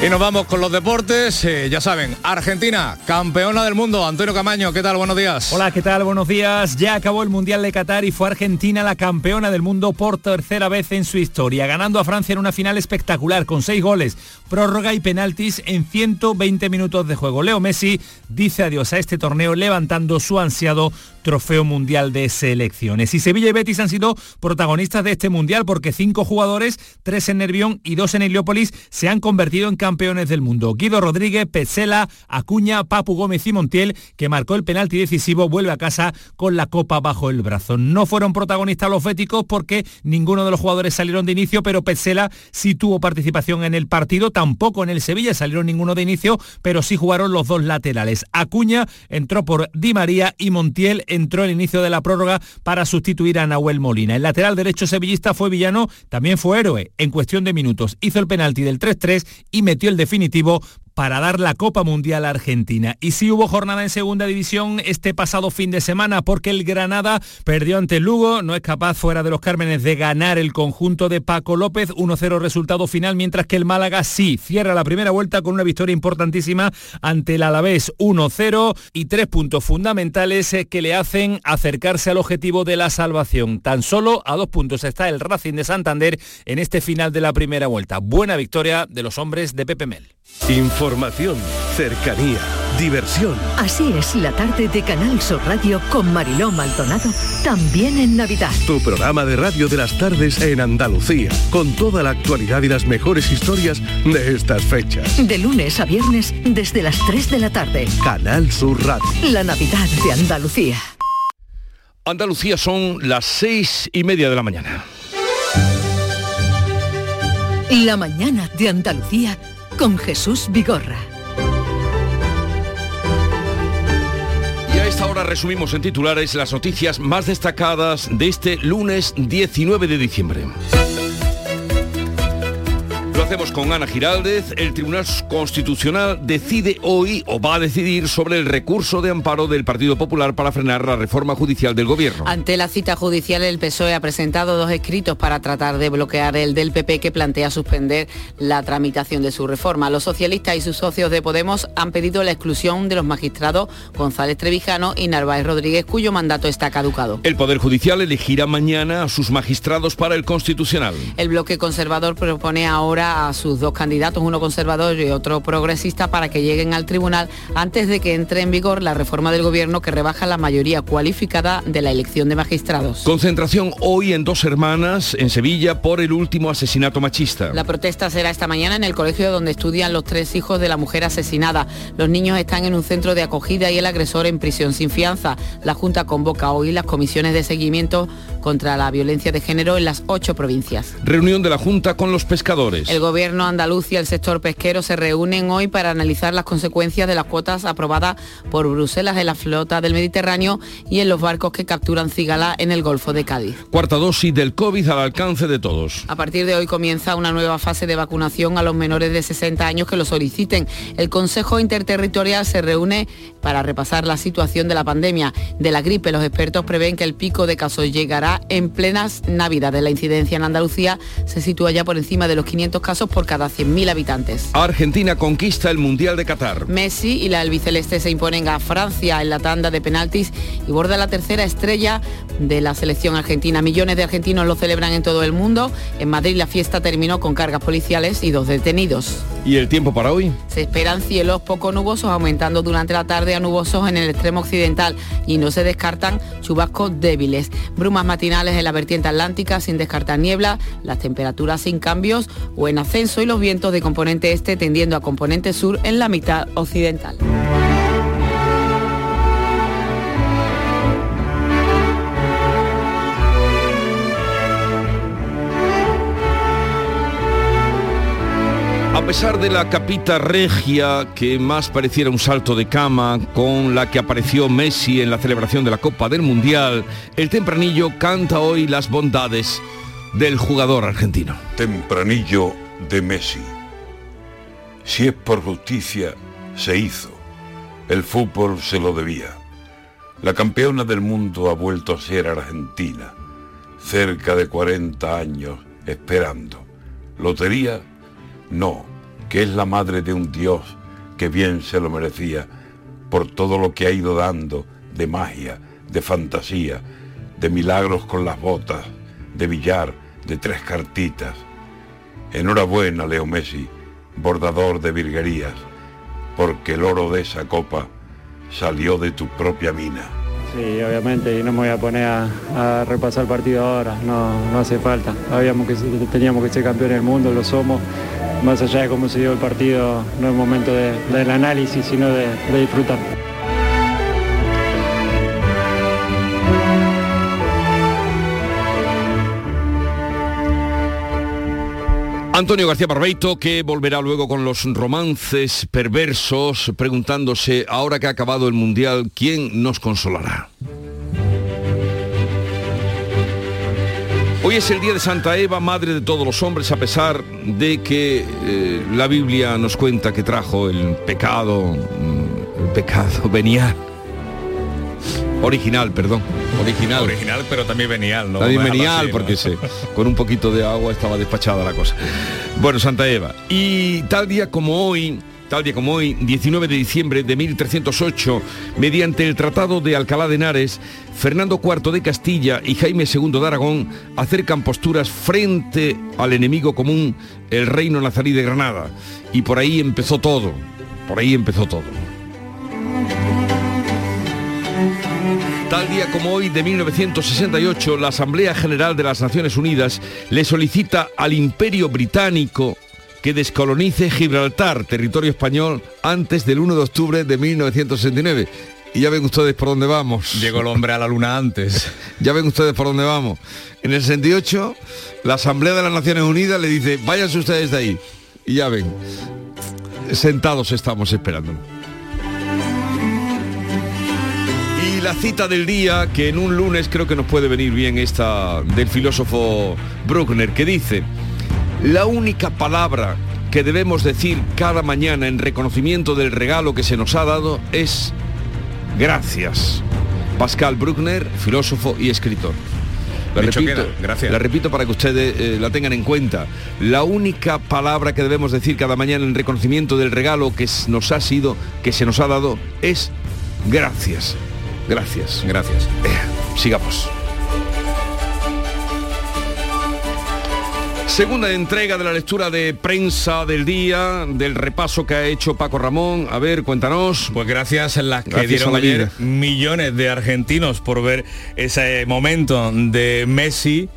Y nos vamos con los deportes. Eh, ya saben, Argentina, campeona del mundo. Antonio Camaño, ¿qué tal? Buenos días. Hola, ¿qué tal? Buenos días. Ya acabó el Mundial de Qatar y fue Argentina la campeona del mundo por tercera vez en su historia, ganando a Francia en una final espectacular con seis goles, prórroga y penaltis en 120 minutos de juego. Leo Messi dice adiós a este torneo levantando su ansiado trofeo mundial de selecciones. Y Sevilla y Betis han sido protagonistas de este mundial porque cinco jugadores, tres en Nervión y dos en Heliópolis, se han convertido en campeones del mundo. Guido Rodríguez, Petzela, Acuña, Papu Gómez y Montiel, que marcó el penalti decisivo, vuelve a casa con la copa bajo el brazo. No fueron protagonistas los béticos porque ninguno de los jugadores salieron de inicio, pero Petzela sí tuvo participación en el partido, tampoco en el Sevilla salieron ninguno de inicio, pero sí jugaron los dos laterales. Acuña entró por Di María y Montiel entró el inicio de la prórroga para sustituir a Nahuel Molina. El lateral derecho sevillista fue villano, también fue héroe en cuestión de minutos. Hizo el penalti del 3-3 y metió el definitivo para dar la Copa Mundial a Argentina. Y sí hubo jornada en segunda división este pasado fin de semana porque el Granada perdió ante Lugo, no es capaz fuera de los Cármenes de ganar el conjunto de Paco López, 1-0 resultado final, mientras que el Málaga sí cierra la primera vuelta con una victoria importantísima ante el Alavés 1-0 y tres puntos fundamentales eh, que le hacen acercarse al objetivo de la salvación. Tan solo a dos puntos está el Racing de Santander en este final de la primera vuelta. Buena victoria de los hombres de Pepe Mel. Información, cercanía, diversión. Así es la tarde de Canal Sur Radio con Mariló Maldonado, también en Navidad. Tu programa de radio de las tardes en Andalucía, con toda la actualidad y las mejores historias de estas fechas. De lunes a viernes desde las 3 de la tarde. Canal Sur Radio. La Navidad de Andalucía. Andalucía son las seis y media de la mañana. La mañana de Andalucía con Jesús Vigorra. Y a esta hora resumimos en titulares las noticias más destacadas de este lunes 19 de diciembre. Lo hacemos con Ana Giraldez. El Tribunal Constitucional decide hoy o va a decidir sobre el recurso de amparo del Partido Popular para frenar la reforma judicial del gobierno. Ante la cita judicial, el PSOE ha presentado dos escritos para tratar de bloquear el del PP que plantea suspender la tramitación de su reforma. Los socialistas y sus socios de Podemos han pedido la exclusión de los magistrados González Trevijano y Narváez Rodríguez, cuyo mandato está caducado. El Poder Judicial elegirá mañana a sus magistrados para el Constitucional. El bloque conservador propone ahora a sus dos candidatos, uno conservador y otro progresista, para que lleguen al tribunal antes de que entre en vigor la reforma del gobierno que rebaja la mayoría cualificada de la elección de magistrados. Concentración hoy en Dos Hermanas, en Sevilla, por el último asesinato machista. La protesta será esta mañana en el colegio donde estudian los tres hijos de la mujer asesinada. Los niños están en un centro de acogida y el agresor en prisión sin fianza. La Junta convoca hoy las comisiones de seguimiento contra la violencia de género en las ocho provincias. Reunión de la Junta con los pescadores. El gobierno andaluz y el sector pesquero se reúnen hoy para analizar las consecuencias de las cuotas aprobadas por Bruselas en la flota del Mediterráneo y en los barcos que capturan cigala en el Golfo de Cádiz. Cuarta dosis del COVID al alcance de todos. A partir de hoy comienza una nueva fase de vacunación a los menores de 60 años que lo soliciten. El Consejo Interterritorial se reúne para repasar la situación de la pandemia de la gripe. Los expertos prevén que el pico de casos llegará en plenas navidades. La incidencia en Andalucía se sitúa ya por encima de los 500 casos por cada 100.000 habitantes. Argentina conquista el Mundial de Qatar. Messi y la albiceleste se imponen a Francia en la tanda de penaltis y borda la tercera estrella de la selección argentina. Millones de argentinos lo celebran en todo el mundo. En Madrid la fiesta terminó con cargas policiales y dos detenidos. ¿Y el tiempo para hoy? Se esperan cielos poco nubosos, aumentando durante la tarde a nubosos en el extremo occidental y no se descartan chubascos débiles. Brumas matinales en la vertiente atlántica sin descartar niebla, las temperaturas sin cambios o en ascenso y los vientos de componente este tendiendo a componente sur en la mitad occidental. A pesar de la capita regia que más pareciera un salto de cama con la que apareció Messi en la celebración de la Copa del Mundial, el tempranillo canta hoy las bondades del jugador argentino. Tempranillo de Messi. Si es por justicia, se hizo. El fútbol se lo debía. La campeona del mundo ha vuelto a ser Argentina. Cerca de 40 años esperando. ¿Lotería? No, que es la madre de un Dios que bien se lo merecía por todo lo que ha ido dando de magia, de fantasía, de milagros con las botas, de billar, de tres cartitas. Enhorabuena, Leo Messi, bordador de virguerías, porque el oro de esa copa salió de tu propia mina. Sí, obviamente, y no me voy a poner a, repasar el partido ahora, no, no hace falta. Habíamos que, teníamos que ser campeones del mundo, lo somos. Más allá de cómo se dio el partido, no es momento del análisis, sino de disfrutar. Antonio García Barbeito, que volverá luego con los romances perversos, preguntándose, ahora que ha acabado el Mundial, ¿quién nos consolará? Hoy es el día de Santa Eva, madre de todos los hombres, a pesar de que eh, la Biblia nos cuenta que trajo el pecado, mm, el pecado [laughs] venial Original, perdón. Original. Original, pero también venial, ¿no? También venial, porque con un poquito de agua estaba despachada la cosa. Bueno, Santa Eva. Y tal día como hoy, tal día como hoy, 19 de diciembre de 1308, mediante el Tratado de Alcalá de Henares, Fernando IV de Castilla y Jaime II de Aragón acercan posturas frente al enemigo común, el reino nazarí de Granada. Y por ahí empezó todo, por ahí empezó todo. Tal día como hoy de 1968, la Asamblea General de las Naciones Unidas le solicita al Imperio Británico que descolonice Gibraltar, territorio español, antes del 1 de octubre de 1969. Y ya ven ustedes por dónde vamos. Llegó el hombre a la luna antes. [laughs] ya ven ustedes por dónde vamos. En el 68, la Asamblea de las Naciones Unidas le dice, váyanse ustedes de ahí. Y ya ven, sentados estamos esperando. Y la cita del día, que en un lunes creo que nos puede venir bien esta del filósofo Bruckner, que dice, la única palabra que debemos decir cada mañana en reconocimiento del regalo que se nos ha dado es gracias. Pascal Bruckner, filósofo y escritor. La repito, gracias. la repito para que ustedes eh, la tengan en cuenta. La única palabra que debemos decir cada mañana en reconocimiento del regalo que nos ha sido, que se nos ha dado, es gracias. Gracias. Gracias. Eh, sigamos. Segunda entrega de la lectura de prensa del día, del repaso que ha hecho Paco Ramón. A ver, cuéntanos. Pues gracias a las que dieron ayer millones de argentinos por ver ese momento de Messi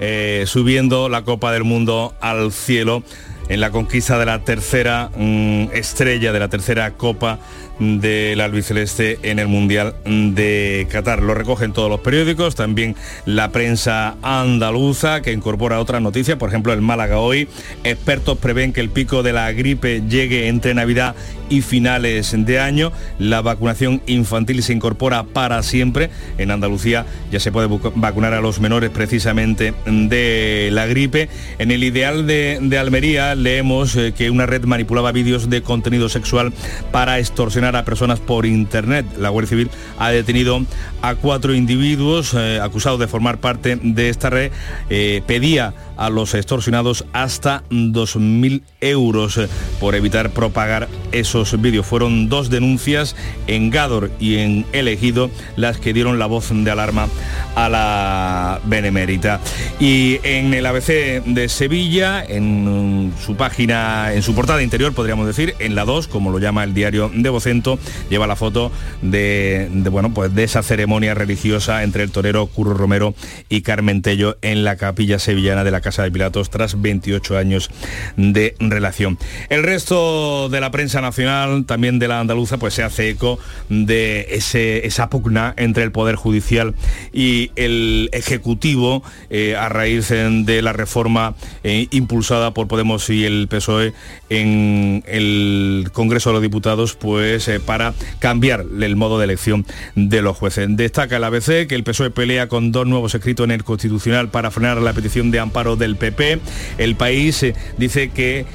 eh, subiendo la Copa del Mundo al cielo en la conquista de la tercera mm, estrella, de la tercera Copa del albiceleste en el Mundial de Qatar. Lo recogen todos los periódicos, también la prensa andaluza que incorpora otras noticias, por ejemplo el Málaga hoy. Expertos prevén que el pico de la gripe llegue entre Navidad y finales de año. La vacunación infantil se incorpora para siempre. En Andalucía ya se puede vacunar a los menores precisamente de la gripe. En el ideal de, Almería leemos eh, que una red manipulaba vídeos de contenido sexual para extorsionar a personas por Internet. La Guardia Civil ha detenido a cuatro individuos eh, acusados de formar parte de esta red. Eh, pedía a los extorsionados hasta 2.000 euros eh, por evitar propagar esos vídeos. Fueron dos denuncias en Gador y en Elegido las que dieron la voz de alarma a la Benemérita. Y en el ABC de Sevilla, en su página, en su portada interior, podríamos decir, en la 2, como lo llama el diario de Vocento, lleva la foto de, bueno, pues de esa ceremonia religiosa entre el torero Curro Romero y Carmen Tello en la capilla sevillana de la Casa de Pilatos tras 28 años de relación. El resto de la prensa nacional, también de la andaluza, pues se hace eco de ese, esa pugna entre el Poder Judicial y el Ejecutivo eh, a raíz de la reforma eh, impulsada por Podemos y el PSOE en el Congreso de los Diputados, pues eh, para cambiar el modo de elección de los jueces. Destaca el ABC que el PSOE pelea con dos nuevos escritos en el Constitucional para frenar la petición de amparo del PP. El país dice que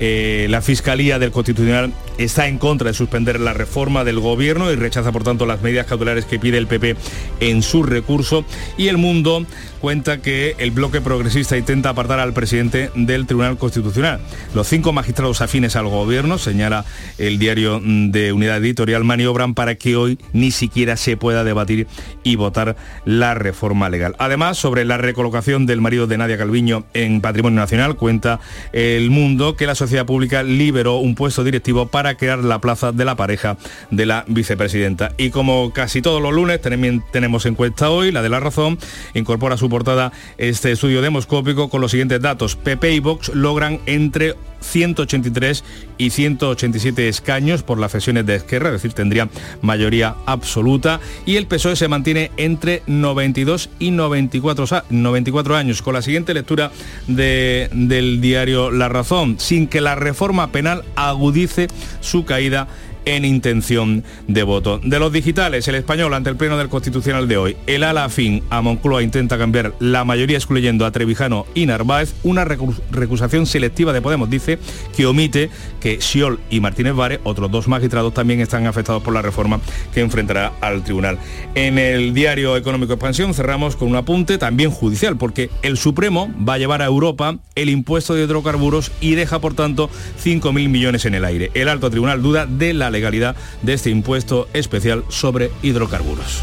eh, la Fiscalía del Constitucional está en contra de suspender la reforma del gobierno y rechaza por tanto las medidas cautelares que pide el PP en su recurso. Y el mundo cuenta que el bloque progresista intenta apartar al presidente del Tribunal Constitucional. Los cinco magistrados afines al gobierno, señala el diario de Unidad Editorial, maniobran para que hoy ni siquiera se pueda debatir y votar la reforma legal. Además, sobre la recolocación del marido de Nadia Calviño en Patrimonio Nacional, cuenta el mundo que la sociedad pública liberó un puesto directivo para crear la plaza de la pareja de la vicepresidenta. Y como casi todos los lunes tenemos encuesta hoy, la de la razón, incorpora a su portada este estudio demoscópico con los siguientes datos. PP y Vox logran entre 183 y 187 escaños por las sesiones de Esquerra, es decir, tendría mayoría absoluta, y el PSOE se mantiene entre 92 y 94, 94 años, con la siguiente lectura de, del diario La Razón, sin que la reforma penal agudice su caída en intención de voto. De los digitales, el español ante el Pleno del Constitucional de hoy. El ala fin a Moncloa intenta cambiar la mayoría excluyendo a Trevijano y Narváez. Una recusación selectiva de Podemos dice que omite que Siol y Martínez Vare, otros dos magistrados, también están afectados por la reforma que enfrentará al tribunal. En el diario Económico Expansión cerramos con un apunte también judicial, porque el Supremo va a llevar a Europa el impuesto de hidrocarburos y deja, por tanto, 5.000 millones en el aire. El alto tribunal duda de la legalidad de este impuesto especial sobre hidrocarburos.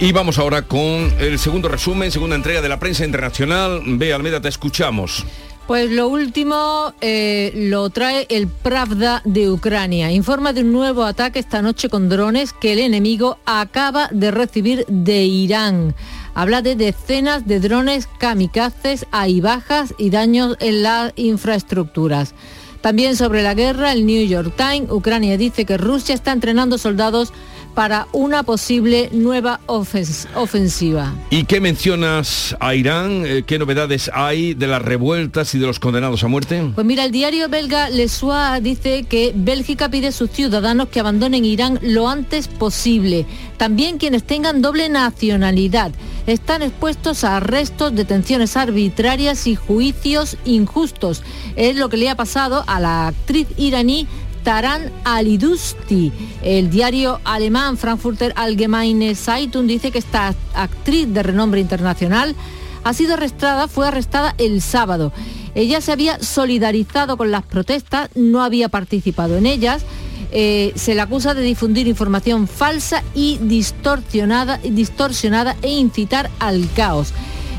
Y vamos ahora con el segundo resumen, segunda entrega de la prensa internacional. Ve, Almeda, te escuchamos. Pues lo último eh, lo trae el Pravda de Ucrania. Informa de un nuevo ataque esta noche con drones que el enemigo acaba de recibir de Irán. Habla de decenas de drones kamikazes, hay bajas y daños en las infraestructuras. También sobre la guerra, el New York Times, Ucrania dice que Rusia está entrenando soldados para una posible nueva ofensiva. ¿Y qué mencionas a Irán? Eh, ¿Qué novedades hay de las revueltas y de los condenados a muerte? Pues mira, el diario belga Le Soir dice que Bélgica pide a sus ciudadanos que abandonen Irán lo antes posible. También quienes tengan doble nacionalidad están expuestos a arrestos, detenciones arbitrarias y juicios injustos. Es lo que le ha pasado a la actriz iraní Taran Alidusti. El diario alemán Frankfurter Allgemeine Zeitung dice que esta actriz de renombre internacional ha sido arrestada, fue arrestada el sábado. Ella se había solidarizado con las protestas, no había participado en ellas. Eh, se le acusa de difundir información falsa y distorsionada, distorsionada e incitar al caos.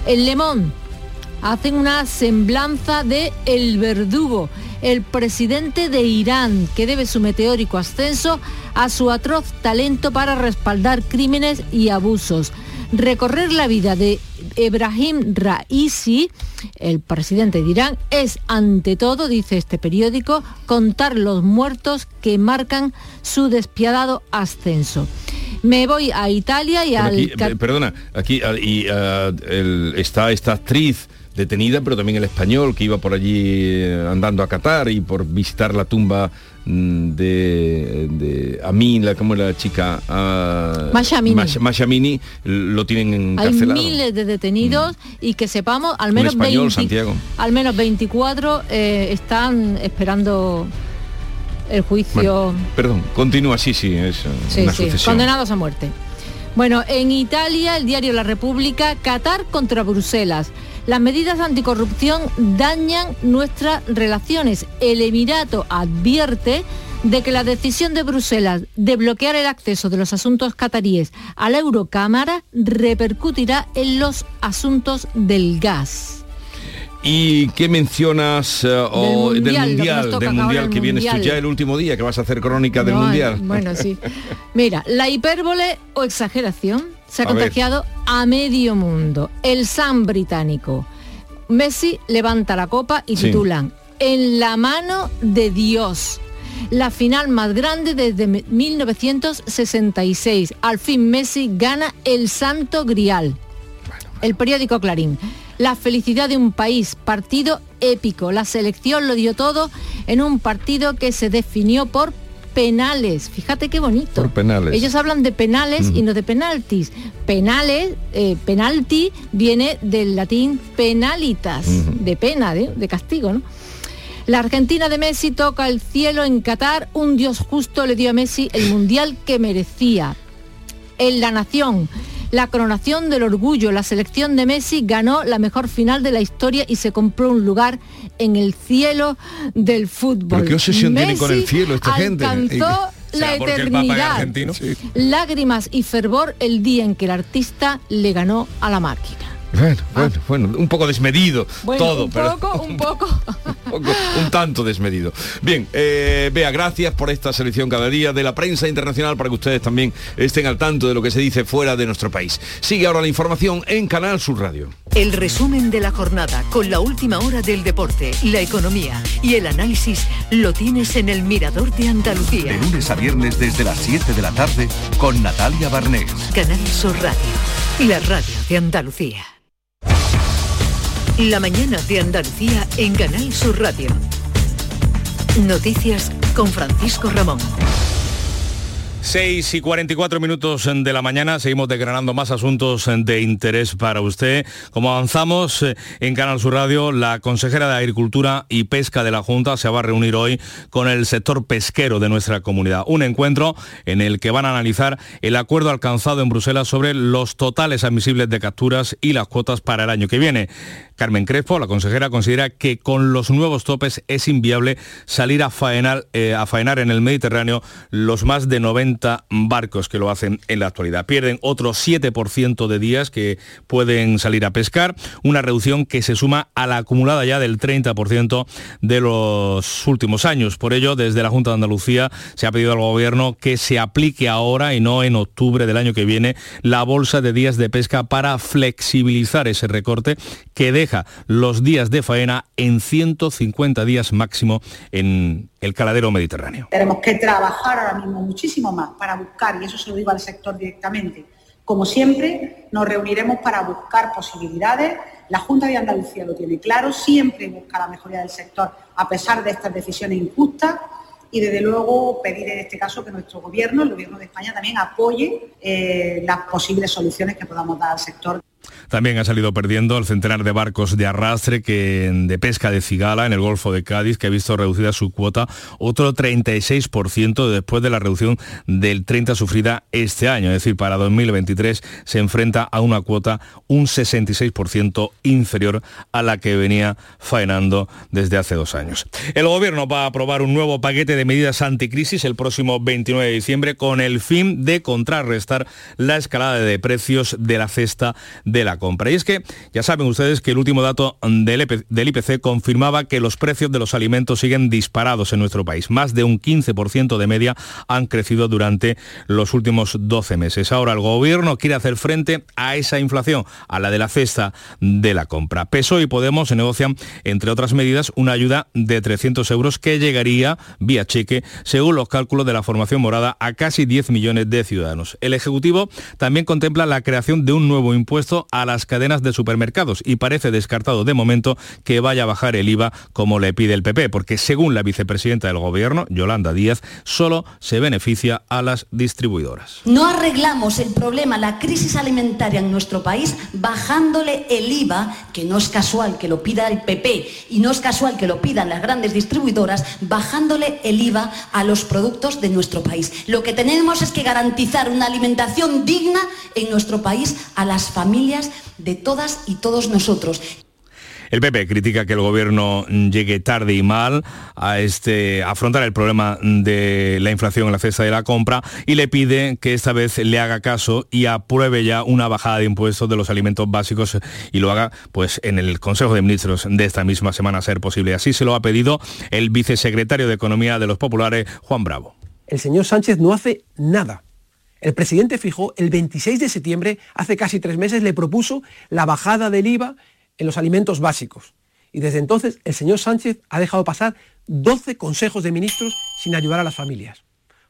El Lemón hacen una semblanza de El Verdugo el presidente de Irán, que debe su meteórico ascenso a su atroz talento para respaldar crímenes y abusos. Recorrer la vida de Ebrahim Raisi, el presidente de Irán, es ante todo, dice este periódico, contar los muertos que marcan su despiadado ascenso. Me voy a Italia y al... Perdona, aquí y, ah, está esta actriz detenida, pero también el español que iba por allí eh, andando a Qatar y por visitar la tumba mm, de, de Amin, la, como la chica uh, Mashamini. lo tienen encarcelado. Hay miles de detenidos mm. y que sepamos, al menos, al menos 24 eh, están esperando el juicio. perdón, continúa, sí, sí, es sí, sí, condenados a muerte. Bueno, en Italia, el diario La República, Qatar contra Bruselas. Las medidas anticorrupción dañan nuestras relaciones. El Emirato advierte de que la decisión de Bruselas de bloquear el acceso de los asuntos cataríes a la Eurocámara repercutirá en los asuntos del gas. ¿Y qué mencionas eh, del, mundial, del mundial, que viene esto ya el último día que vas a hacer crónica del mundial? Bueno, sí. [laughs] Mira, la hipérbole o exageración se ha contagiado a medio mundo. El San británico. Messi levanta la copa y titulan En la mano de Dios. La final más grande desde 1966. Al fin Messi gana el Santo Grial. El periódico Clarín. La felicidad de un país, partido épico. La selección lo dio todo en un partido que se definió por penales. Fíjate qué bonito. penales. Ellos hablan de penales y no de penaltis. Penales, eh, penalti viene del latín penalitas, de pena, de, castigo, ¿no? La Argentina de Messi toca el cielo en Qatar. Un Dios justo le dio a Messi el mundial que merecía. En la nación la coronación del orgullo. La selección de Messi ganó la mejor final de la historia y se compró un lugar en el cielo del fútbol. ¿Pero qué obsesión tiene con el cielo esta gente? Alcanzó la eternidad. Lágrimas y fervor el día en que el artista le ganó a la máquina. Bueno, bueno, bueno, un poco desmedido Bueno, todo, un pero poco, un [laughs] poco. poco- un tanto desmedido. Bien, eh, Bea, gracias por esta selección cada día de la prensa internacional para que ustedes también estén al tanto de lo que se dice fuera de nuestro país. Sigue ahora la información en Canal Sur Radio. El resumen de la jornada con la última hora del deporte, la economía y el análisis lo tienes en el Mirador de Andalucía. De lunes a viernes desde las 7 de la tarde con Natalia Barnés. Canal Sur Radio, la radio de Andalucía. La mañana de Andalucía en Canal Sur Radio. Noticias con Francisco Ramón. 6 y 44 minutos de la mañana, seguimos desgranando más asuntos de interés para usted. Como avanzamos eh, en Canal Sur Radio, la consejera de Agricultura y Pesca de la Junta se va a reunir hoy con el sector pesquero de nuestra comunidad. Un encuentro en el que van a analizar el acuerdo alcanzado en Bruselas sobre los totales admisibles de capturas y las cuotas para el año que viene. Carmen Crespo, la consejera, considera que con los nuevos topes es inviable salir a faenar, eh, a faenar en el Mediterráneo los más de 90 barcos que lo hacen en la actualidad. Pierden otro 7% de días que pueden salir a pescar, una reducción que se suma a la acumulada ya del 30% de los últimos años. Por ello, desde la Junta de Andalucía se ha pedido al Gobierno que se aplique ahora y no en octubre del año que viene la bolsa de días de pesca para flexibilizar ese recorte que deja los días de faena en 150 días máximo en el caladero mediterráneo. Tenemos que trabajar ahora mismo muchísimo más para buscar, y eso se lo digo al sector directamente, como siempre, nos reuniremos para buscar posibilidades. La Junta de Andalucía lo tiene claro, siempre busca la mejoría del sector a pesar de estas decisiones injustas y desde luego pedir en este caso que nuestro gobierno, el gobierno de España, también apoye eh, las posibles soluciones que podamos dar al sector. También ha salido perdiendo el centenar de barcos de arrastre que, de pesca de cigala en el Golfo de Cádiz, que ha visto reducida su cuota otro 36% después de la reducción del 30 sufrida este año. Es decir, para 2023 se enfrenta a una cuota un 66% inferior a la que venía faenando desde hace dos años. El Gobierno va a aprobar un nuevo paquete de medidas anticrisis el próximo 29 de diciembre con el fin de contrarrestar la escalada de precios de la cesta de la compra. Y es que ya saben ustedes que el último dato del, del IPC confirmaba que los precios de los alimentos siguen disparados en nuestro país. Más de un 15% de media han crecido durante los últimos 12 meses. Ahora el gobierno quiere hacer frente a esa inflación, a la de la cesta de la compra. PSOE y Podemos se negocian, entre otras medidas, una ayuda de 300 euros que llegaría vía cheque, según los cálculos de la formación morada, a casi 10 millones de ciudadanos. El Ejecutivo también contempla la creación de un nuevo impuesto a las cadenas de supermercados y parece descartado de momento que vaya a bajar el IVA como le pide el PP, porque según la vicepresidenta del Gobierno, Yolanda Díaz, solo se beneficia a las distribuidoras. No arreglamos el problema, la crisis alimentaria en nuestro país, bajándole el IVA, que no es casual que lo pida el PP y no es casual que lo pidan las grandes distribuidoras, bajándole el IVA a los productos de nuestro país. Lo que tenemos es que garantizar una alimentación digna en nuestro país a las familias de todas y todos nosotros. El PP critica que el gobierno llegue tarde y mal a este a afrontar el problema de la inflación en la cesta de la compra y le pide que esta vez le haga caso y apruebe ya una bajada de impuestos de los alimentos básicos y lo haga pues en el Consejo de Ministros de esta misma semana a ser posible. Así se lo ha pedido el vicesecretario de Economía de los Populares, Juan Bravo. El señor Sánchez no hace nada. El presidente fijó el 26 de septiembre, hace casi tres meses, le propuso la bajada del IVA en los alimentos básicos. Y desde entonces el señor Sánchez ha dejado pasar 12 consejos de ministros sin ayudar a las familias.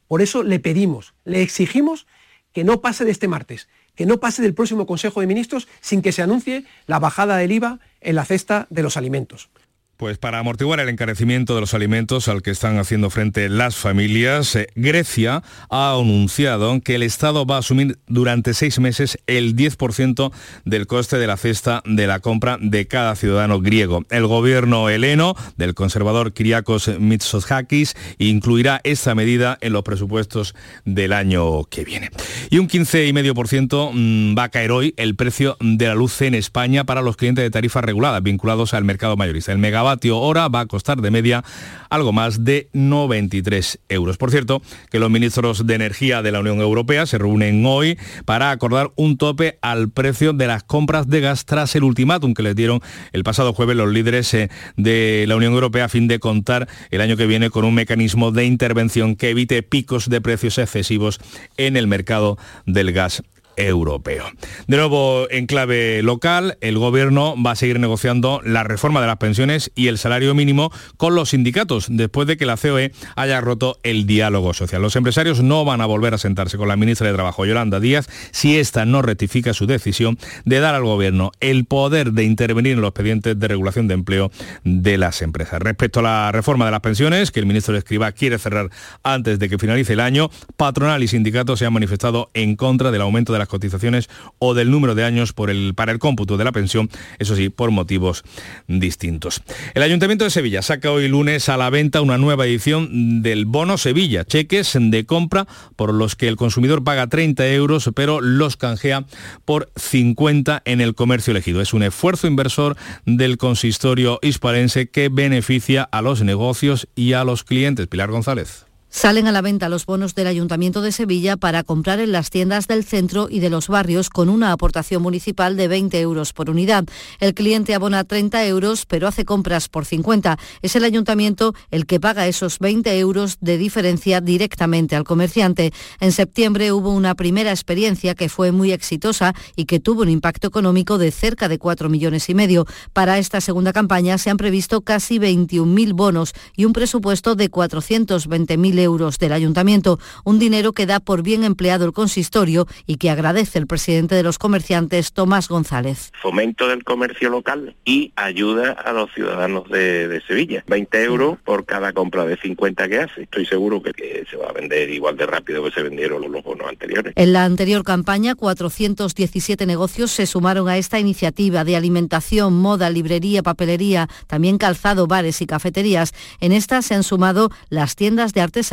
Por eso le pedimos, le exigimos que no pase de este martes, que no pase del próximo Consejo de Ministros sin que se anuncie la bajada del IVA en la cesta de los alimentos. Pues para amortiguar el encarecimiento de los alimentos al que están haciendo frente las familias, eh, Grecia ha anunciado que el Estado va a asumir durante seis meses el 10% del coste de la cesta de la compra de cada ciudadano griego. El gobierno heleno del conservador Kyriakos Mitsotakis incluirá esta medida en los presupuestos del año que viene. Y un 15,5% mm, va a caer hoy el precio de la luz en España para los clientes de tarifas reguladas vinculados al mercado mayorista. Mega megavatio hora va a costar de media algo más de 93 euros. Por cierto, que los ministros de Energía de la Unión Europea se reúnen hoy para acordar un tope al precio de las compras de gas tras el ultimátum que les dieron el pasado jueves los líderes eh, de la Unión Europea a fin de contar el año que viene con un mecanismo de intervención que evite picos de precios excesivos en el mercado del gas europeo. De nuevo, en clave local, el gobierno va a seguir negociando la reforma de las pensiones y el salario mínimo con los sindicatos, después de que la COE haya roto el diálogo social. Los empresarios no van a volver a sentarse con la ministra de Trabajo, Yolanda Díaz, si ésta no rectifica su decisión de dar al gobierno el poder de intervenir en los expedientes de regulación de empleo de las empresas. Respecto a la reforma de las pensiones, que el ministro de Escriba quiere cerrar antes de que finalice el año, patronal y sindicatos se han manifestado en contra del aumento de las cotizaciones o del número de años por el, para el cómputo de la pensión, eso sí, por motivos distintos. El Ayuntamiento de Sevilla saca hoy lunes a la venta una nueva edición del Bono Sevilla, cheques de compra por los que el consumidor paga 30 euros, pero los canjea por 50 en el comercio elegido. Es un esfuerzo inversor del consistorio hispalense que beneficia a los negocios y a los clientes. Pilar González. Salen a la venta los bonos del Ayuntamiento de Sevilla para comprar en las tiendas del centro y de los barrios con una aportación municipal de 20 euros por unidad. El cliente abona 30 euros pero hace compras por 50. Es el Ayuntamiento el que paga esos 20 euros de diferencia directamente al comerciante. En septiembre hubo una primera experiencia que fue muy exitosa y que tuvo un impacto económico de cerca de 4 millones y medio. Para esta segunda campaña se han previsto casi 21.000 bonos y un presupuesto de 420.000 euros del ayuntamiento, un dinero que da por bien empleado el consistorio y que agradece el presidente de los comerciantes, Tomás González. Fomento del comercio local y ayuda a los ciudadanos de, de Sevilla. 20 euros por cada compra de 50 que hace. Estoy seguro que, que se va a vender igual de rápido que se vendieron los bonos anteriores. En la anterior campaña, 417 negocios se sumaron a esta iniciativa de alimentación, moda, librería, papelería, también calzado, bares y cafeterías. En esta se han sumado las tiendas de artesanía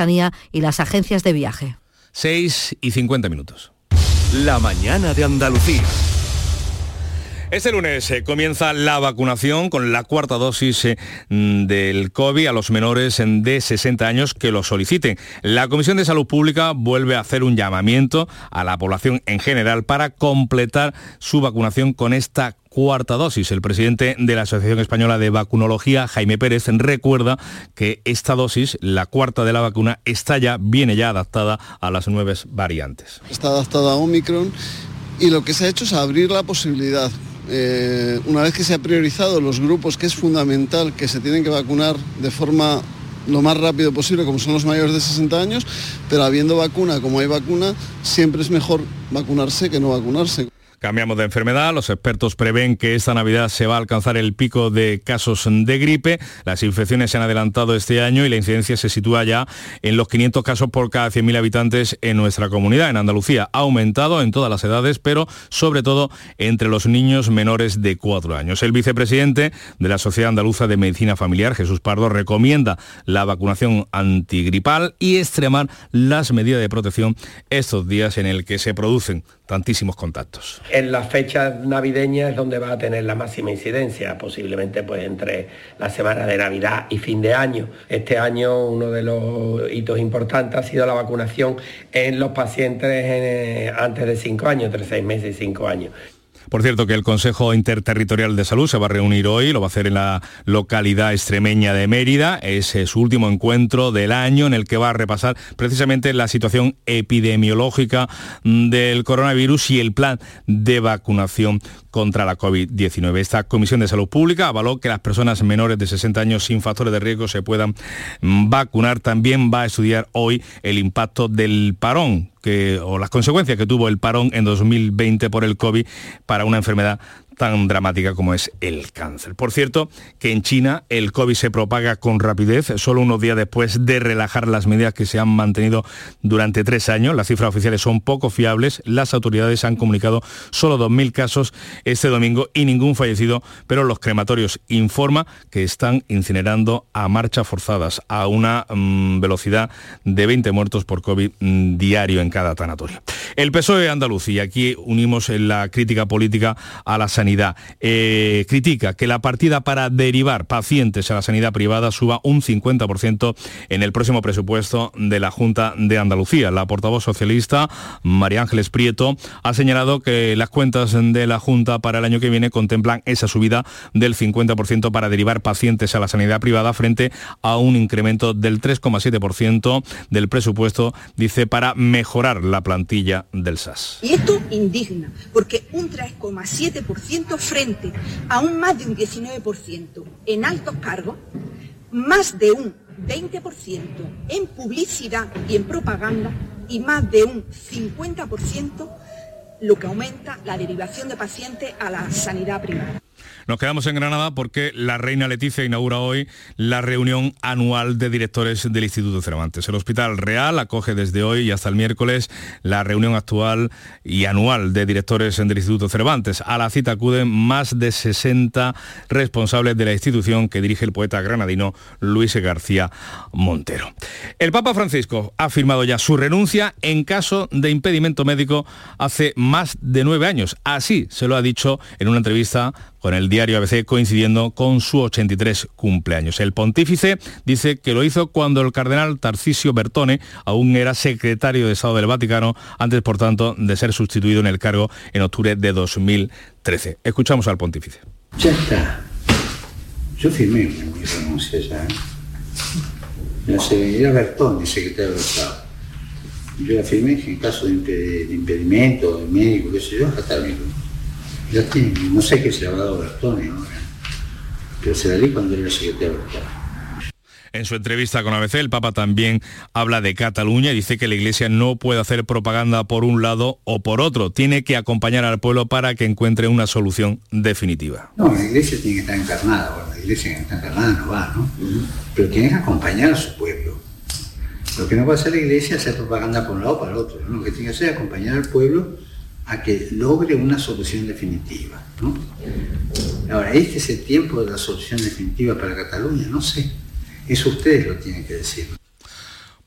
y las agencias de viaje. 6 y 50 minutos. La mañana de Andalucía. Este lunes eh, comienza la vacunación con la cuarta dosis eh, mm, del COVID a los menores eh, de 60 años que lo soliciten. La Comisión de Salud Pública vuelve a hacer un llamamiento a la población en general para completar su vacunación con esta cuarta dosis. El presidente de la Asociación Española de Vacunología, Jaime Pérez, recuerda que esta dosis, la cuarta de la vacuna, está ya, viene ya adaptada a las nuevas variantes. Está adaptada a Omicron y lo que se ha hecho es abrir la posibilidad eh, una vez que se ha priorizado los grupos que es fundamental que se tienen que vacunar de forma lo más rápido posible, como son los mayores de 60 años, pero habiendo vacuna, como hay vacuna, siempre es mejor vacunarse que no vacunarse. Cambiamos de enfermedad. Los expertos prevén que esta Navidad se va a alcanzar el pico de casos de gripe. Las infecciones se han adelantado este año y la incidencia se sitúa ya en los 500 casos por cada 100.000 habitantes en nuestra comunidad. En Andalucía ha aumentado en todas las edades, pero sobre todo entre los niños menores de 4 años. El vicepresidente de la Sociedad Andaluza de Medicina Familiar, Jesús Pardo, recomienda la vacunación antigripal y extremar las medidas de protección estos días en el que se producen tantísimos contactos. En las fechas navideñas es donde va a tener la máxima incidencia, posiblemente pues entre la semana de Navidad y fin de año. Este año uno de los hitos importantes ha sido la vacunación en los pacientes eh, antes de 5 años, entre 6 meses y 5 años. Por cierto, que el Consejo Interterritorial de Salud se va a reunir hoy, lo va a hacer en la localidad extremeña de Mérida. Es su último encuentro del año en el que va a repasar precisamente la situación epidemiológica mm, del coronavirus y el plan de vacunación contra la COVID-19. Esta Comisión de Salud Pública avaló que las personas menores de 60 años sin factores de riesgo se puedan mm, vacunar. También va a estudiar hoy el impacto del parón o las consecuencias que tuvo el parón en 2020 por el COVID para una enfermedad tan dramática como es el cáncer. Por cierto, que en China el COVID se propaga con rapidez, solo unos días después de relajar las medidas que se han mantenido durante tres años. Las cifras oficiales son poco fiables. Las autoridades han comunicado solo 2.000 casos este domingo y ningún fallecido, pero los crematorios informa que están incinerando a marchas forzadas a una mm, velocidad de 20 muertos por COVID mm, diario en cada tanatorio. El PSOE andaluz, y aquí unimos la crítica política a la sanidad sanidad. Eh, critica que la partida para derivar pacientes a la sanidad privada suba un 50% en el próximo presupuesto de la Junta de Andalucía. La portavoz socialista, María Ángeles Prieto, ha señalado que las cuentas de la Junta para el año que viene contemplan esa subida del 50% para derivar pacientes a la sanidad privada frente a un incremento del 3,7% del presupuesto, dice, para mejorar la plantilla del SAS. Y esto indigna, porque un 3,7% frente a un más de un 19% en altos cargos, más de un 20% en publicidad y en propaganda y más de un 50% lo que aumenta la derivación de pacientes a la sanidad privada. Nos quedamos en Granada porque la reina Leticia inaugura hoy la reunión anual de directores del Instituto Cervantes. El Hospital Real acoge desde hoy y hasta el miércoles la reunión actual y anual de directores del Instituto Cervantes. A la cita acuden más de 60 responsables de la institución que dirige el poeta granadino Luis García Montero. El Papa Francisco ha firmado ya su renuncia en caso de impedimento médico hace más de nueve años. Así se lo ha dicho en una entrevista con el diario ABC coincidiendo con su 83 cumpleaños. El pontífice dice que lo hizo cuando el cardenal Tarcisio Bertone aún era secretario de Estado del Vaticano, antes por tanto de ser sustituido en el cargo en octubre de 2013. Escuchamos al pontífice. Ya está. Yo firmé mi renuncia ya. Era Bertone, secretario de Estado. Yo la firmé en caso de, impedimento, de médico, qué sé yo, hasta el ya tiene, no sé qué se le ha dado Bertone ahora, pero se la di cuando era secretario de en su entrevista con ABC, el Papa también habla de Cataluña y dice que la Iglesia no puede hacer propaganda por un lado o por otro. Tiene que acompañar al pueblo para que encuentre una solución definitiva. No, la Iglesia tiene que estar encarnada. Bueno, la Iglesia que está encarnada no va, ¿no? Pero tiene que acompañar a su pueblo. Lo que no puede hacer la Iglesia es hacer propaganda por un lado o para el otro. Lo que tiene que hacer es acompañar al pueblo a que logre una solución definitiva. Ahora, ¿este es el tiempo de la solución definitiva para Cataluña? No sé. Eso ustedes lo tienen que decir.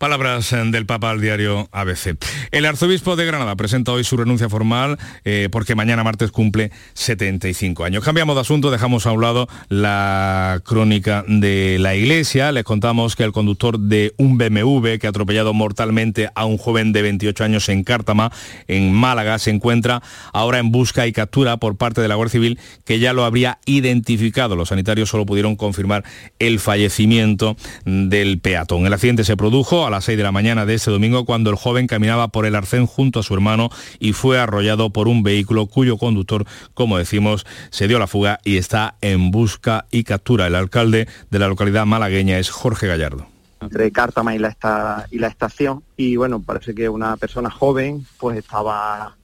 Palabras eh, del Papa al diario ABC. El arzobispo de Granada presenta hoy su renuncia formal eh, porque mañana martes cumple 75 años. Cambiamos de asunto, dejamos a un lado la crónica de la iglesia. Les contamos que el conductor de un BMW que ha atropellado mortalmente a un joven de 28 años en Cártama, en Málaga, se encuentra ahora en busca y captura por parte de la Guardia Civil que ya lo habría identificado. Los sanitarios solo pudieron confirmar el fallecimiento del peatón. El accidente se produjo a las 6 de la mañana de este domingo cuando el joven caminaba por el arcén junto a su hermano y fue arrollado por un vehículo cuyo conductor, como decimos, se dio la fuga y está en busca y captura. El alcalde de la localidad malagueña es Jorge Gallardo entre Cártama y la, y la estación y bueno, parece que una persona joven pues estaba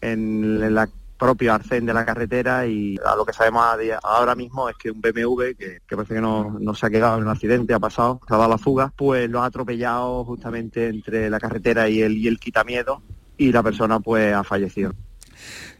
en la propio arcén de la carretera y a lo que sabemos ahora mismo es que un BMW que, parece que no, se ha quedado en un accidente, ha pasado, se ha dado la fuga, pues lo ha atropellado justamente entre la carretera y el, y el quitamiedo y la persona pues ha fallecido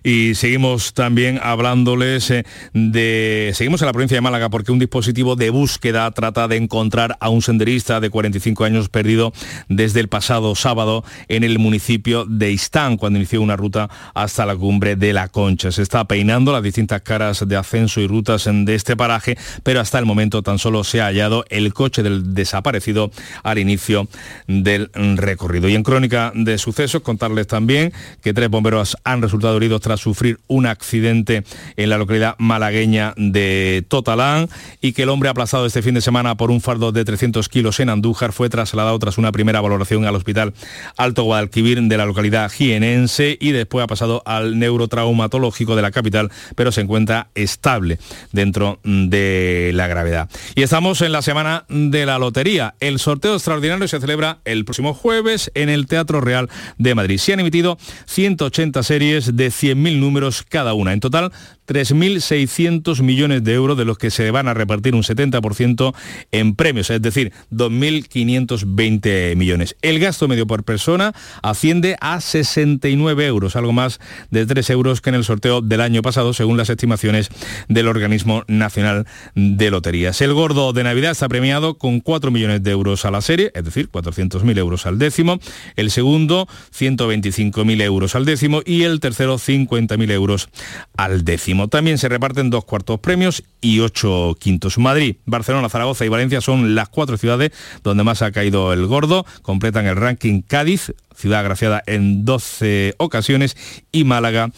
y seguimos también hablándoles eh, de... Seguimos en la provincia de Málaga porque un dispositivo de búsqueda trata de encontrar a un senderista de 45 años perdido desde el pasado sábado en el municipio de Istán, cuando inició una ruta hasta la cumbre de la Concha. Se está peinando las distintas caras de ascenso y rutas de este paraje, pero hasta el momento tan solo se ha hallado el coche del desaparecido al inicio del recorrido. Y en crónica de sucesos, contarles también que tres bomberos han resultado heridos tras sufrir un accidente en la localidad malagueña de Totalán y que el hombre aplazado este fin de semana por un fardo de 300 kilos en Andújar fue trasladado tras una primera valoración al hospital Alto Guadalquivir de la localidad jienense y después ha pasado al neurotraumatológico de la capital, pero se encuentra estable dentro de la gravedad. Y estamos en la semana de la lotería. El sorteo extraordinario se celebra el próximo jueves en el Teatro Real de Madrid. Se han emitido 180 series de 100.000 100.000 números cada una. En total, 3.600 millones de euros, de los que se van a repartir un 70% en premios, es decir, 2.520 millones. El gasto medio por persona asciende a 69 euros, algo más de 3 euros que en el sorteo del año pasado, según las estimaciones del Organismo Nacional de Loterías. El gordo de Navidad está premiado con 4 millones de euros a la serie, es decir, 400.000 euros al décimo. El segundo, 125.000 euros al décimo. Y el tercero, 50.000 euros al décimo. También se reparten dos cuartos premios y ocho quintos. Madrid, Barcelona, Zaragoza y Valencia son las cuatro ciudades donde más ha caído el gordo. Completan el ranking Cádiz, ciudad agraciada en 12 ocasiones, y Málaga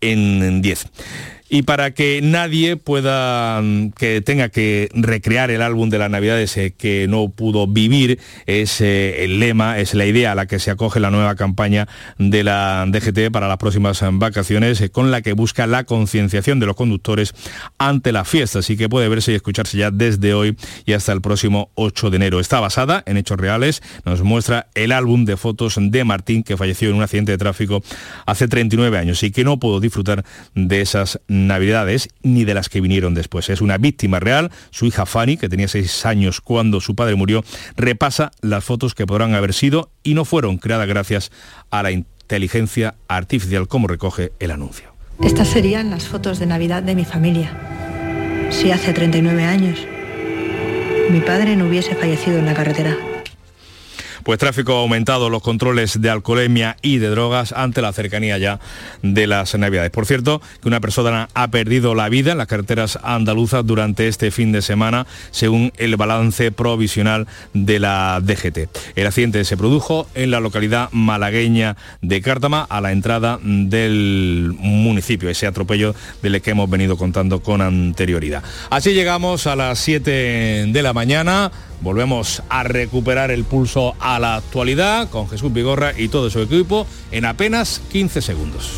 en 10 y para que nadie pueda, mm, que tenga que recrear el álbum de la Navidad ese que no pudo vivir, es eh, el lema, es la idea a la que se acoge la nueva campaña de la DGT para las próximas vacaciones, eh, con la que busca la concienciación de los conductores ante la fiesta, así que puede verse y escucharse ya desde hoy y hasta el próximo 8 de enero. Está basada en hechos reales, nos muestra el álbum de fotos de Martín, que falleció en un accidente de tráfico hace 39 años y que no pudo disfrutar de esas navidades ni de las que vinieron después. Es una víctima real, su hija Fanny, que tenía seis años cuando su padre murió, repasa las fotos que podrán haber sido y no fueron creadas gracias a la inteligencia artificial, como recoge el anuncio. Estas serían las fotos de Navidad de mi familia. Si hace 39 años mi padre no hubiese fallecido en la carretera. Pues tráfico aumentado, los controles de alcoholemia y de drogas ante la cercanía ya de las Navidades. Por cierto, que una persona ha perdido la vida en las carreteras andaluzas durante este fin de semana, según el balance provisional de la DGT. El accidente se produjo en la localidad malagueña de Cártama, a la entrada del municipio, ese atropello del que hemos venido contando con anterioridad. Así llegamos a las 7 de la mañana. Volvemos a recuperar el pulso a la actualidad con Jesús Vigorra y todo su equipo en apenas 15 segundos.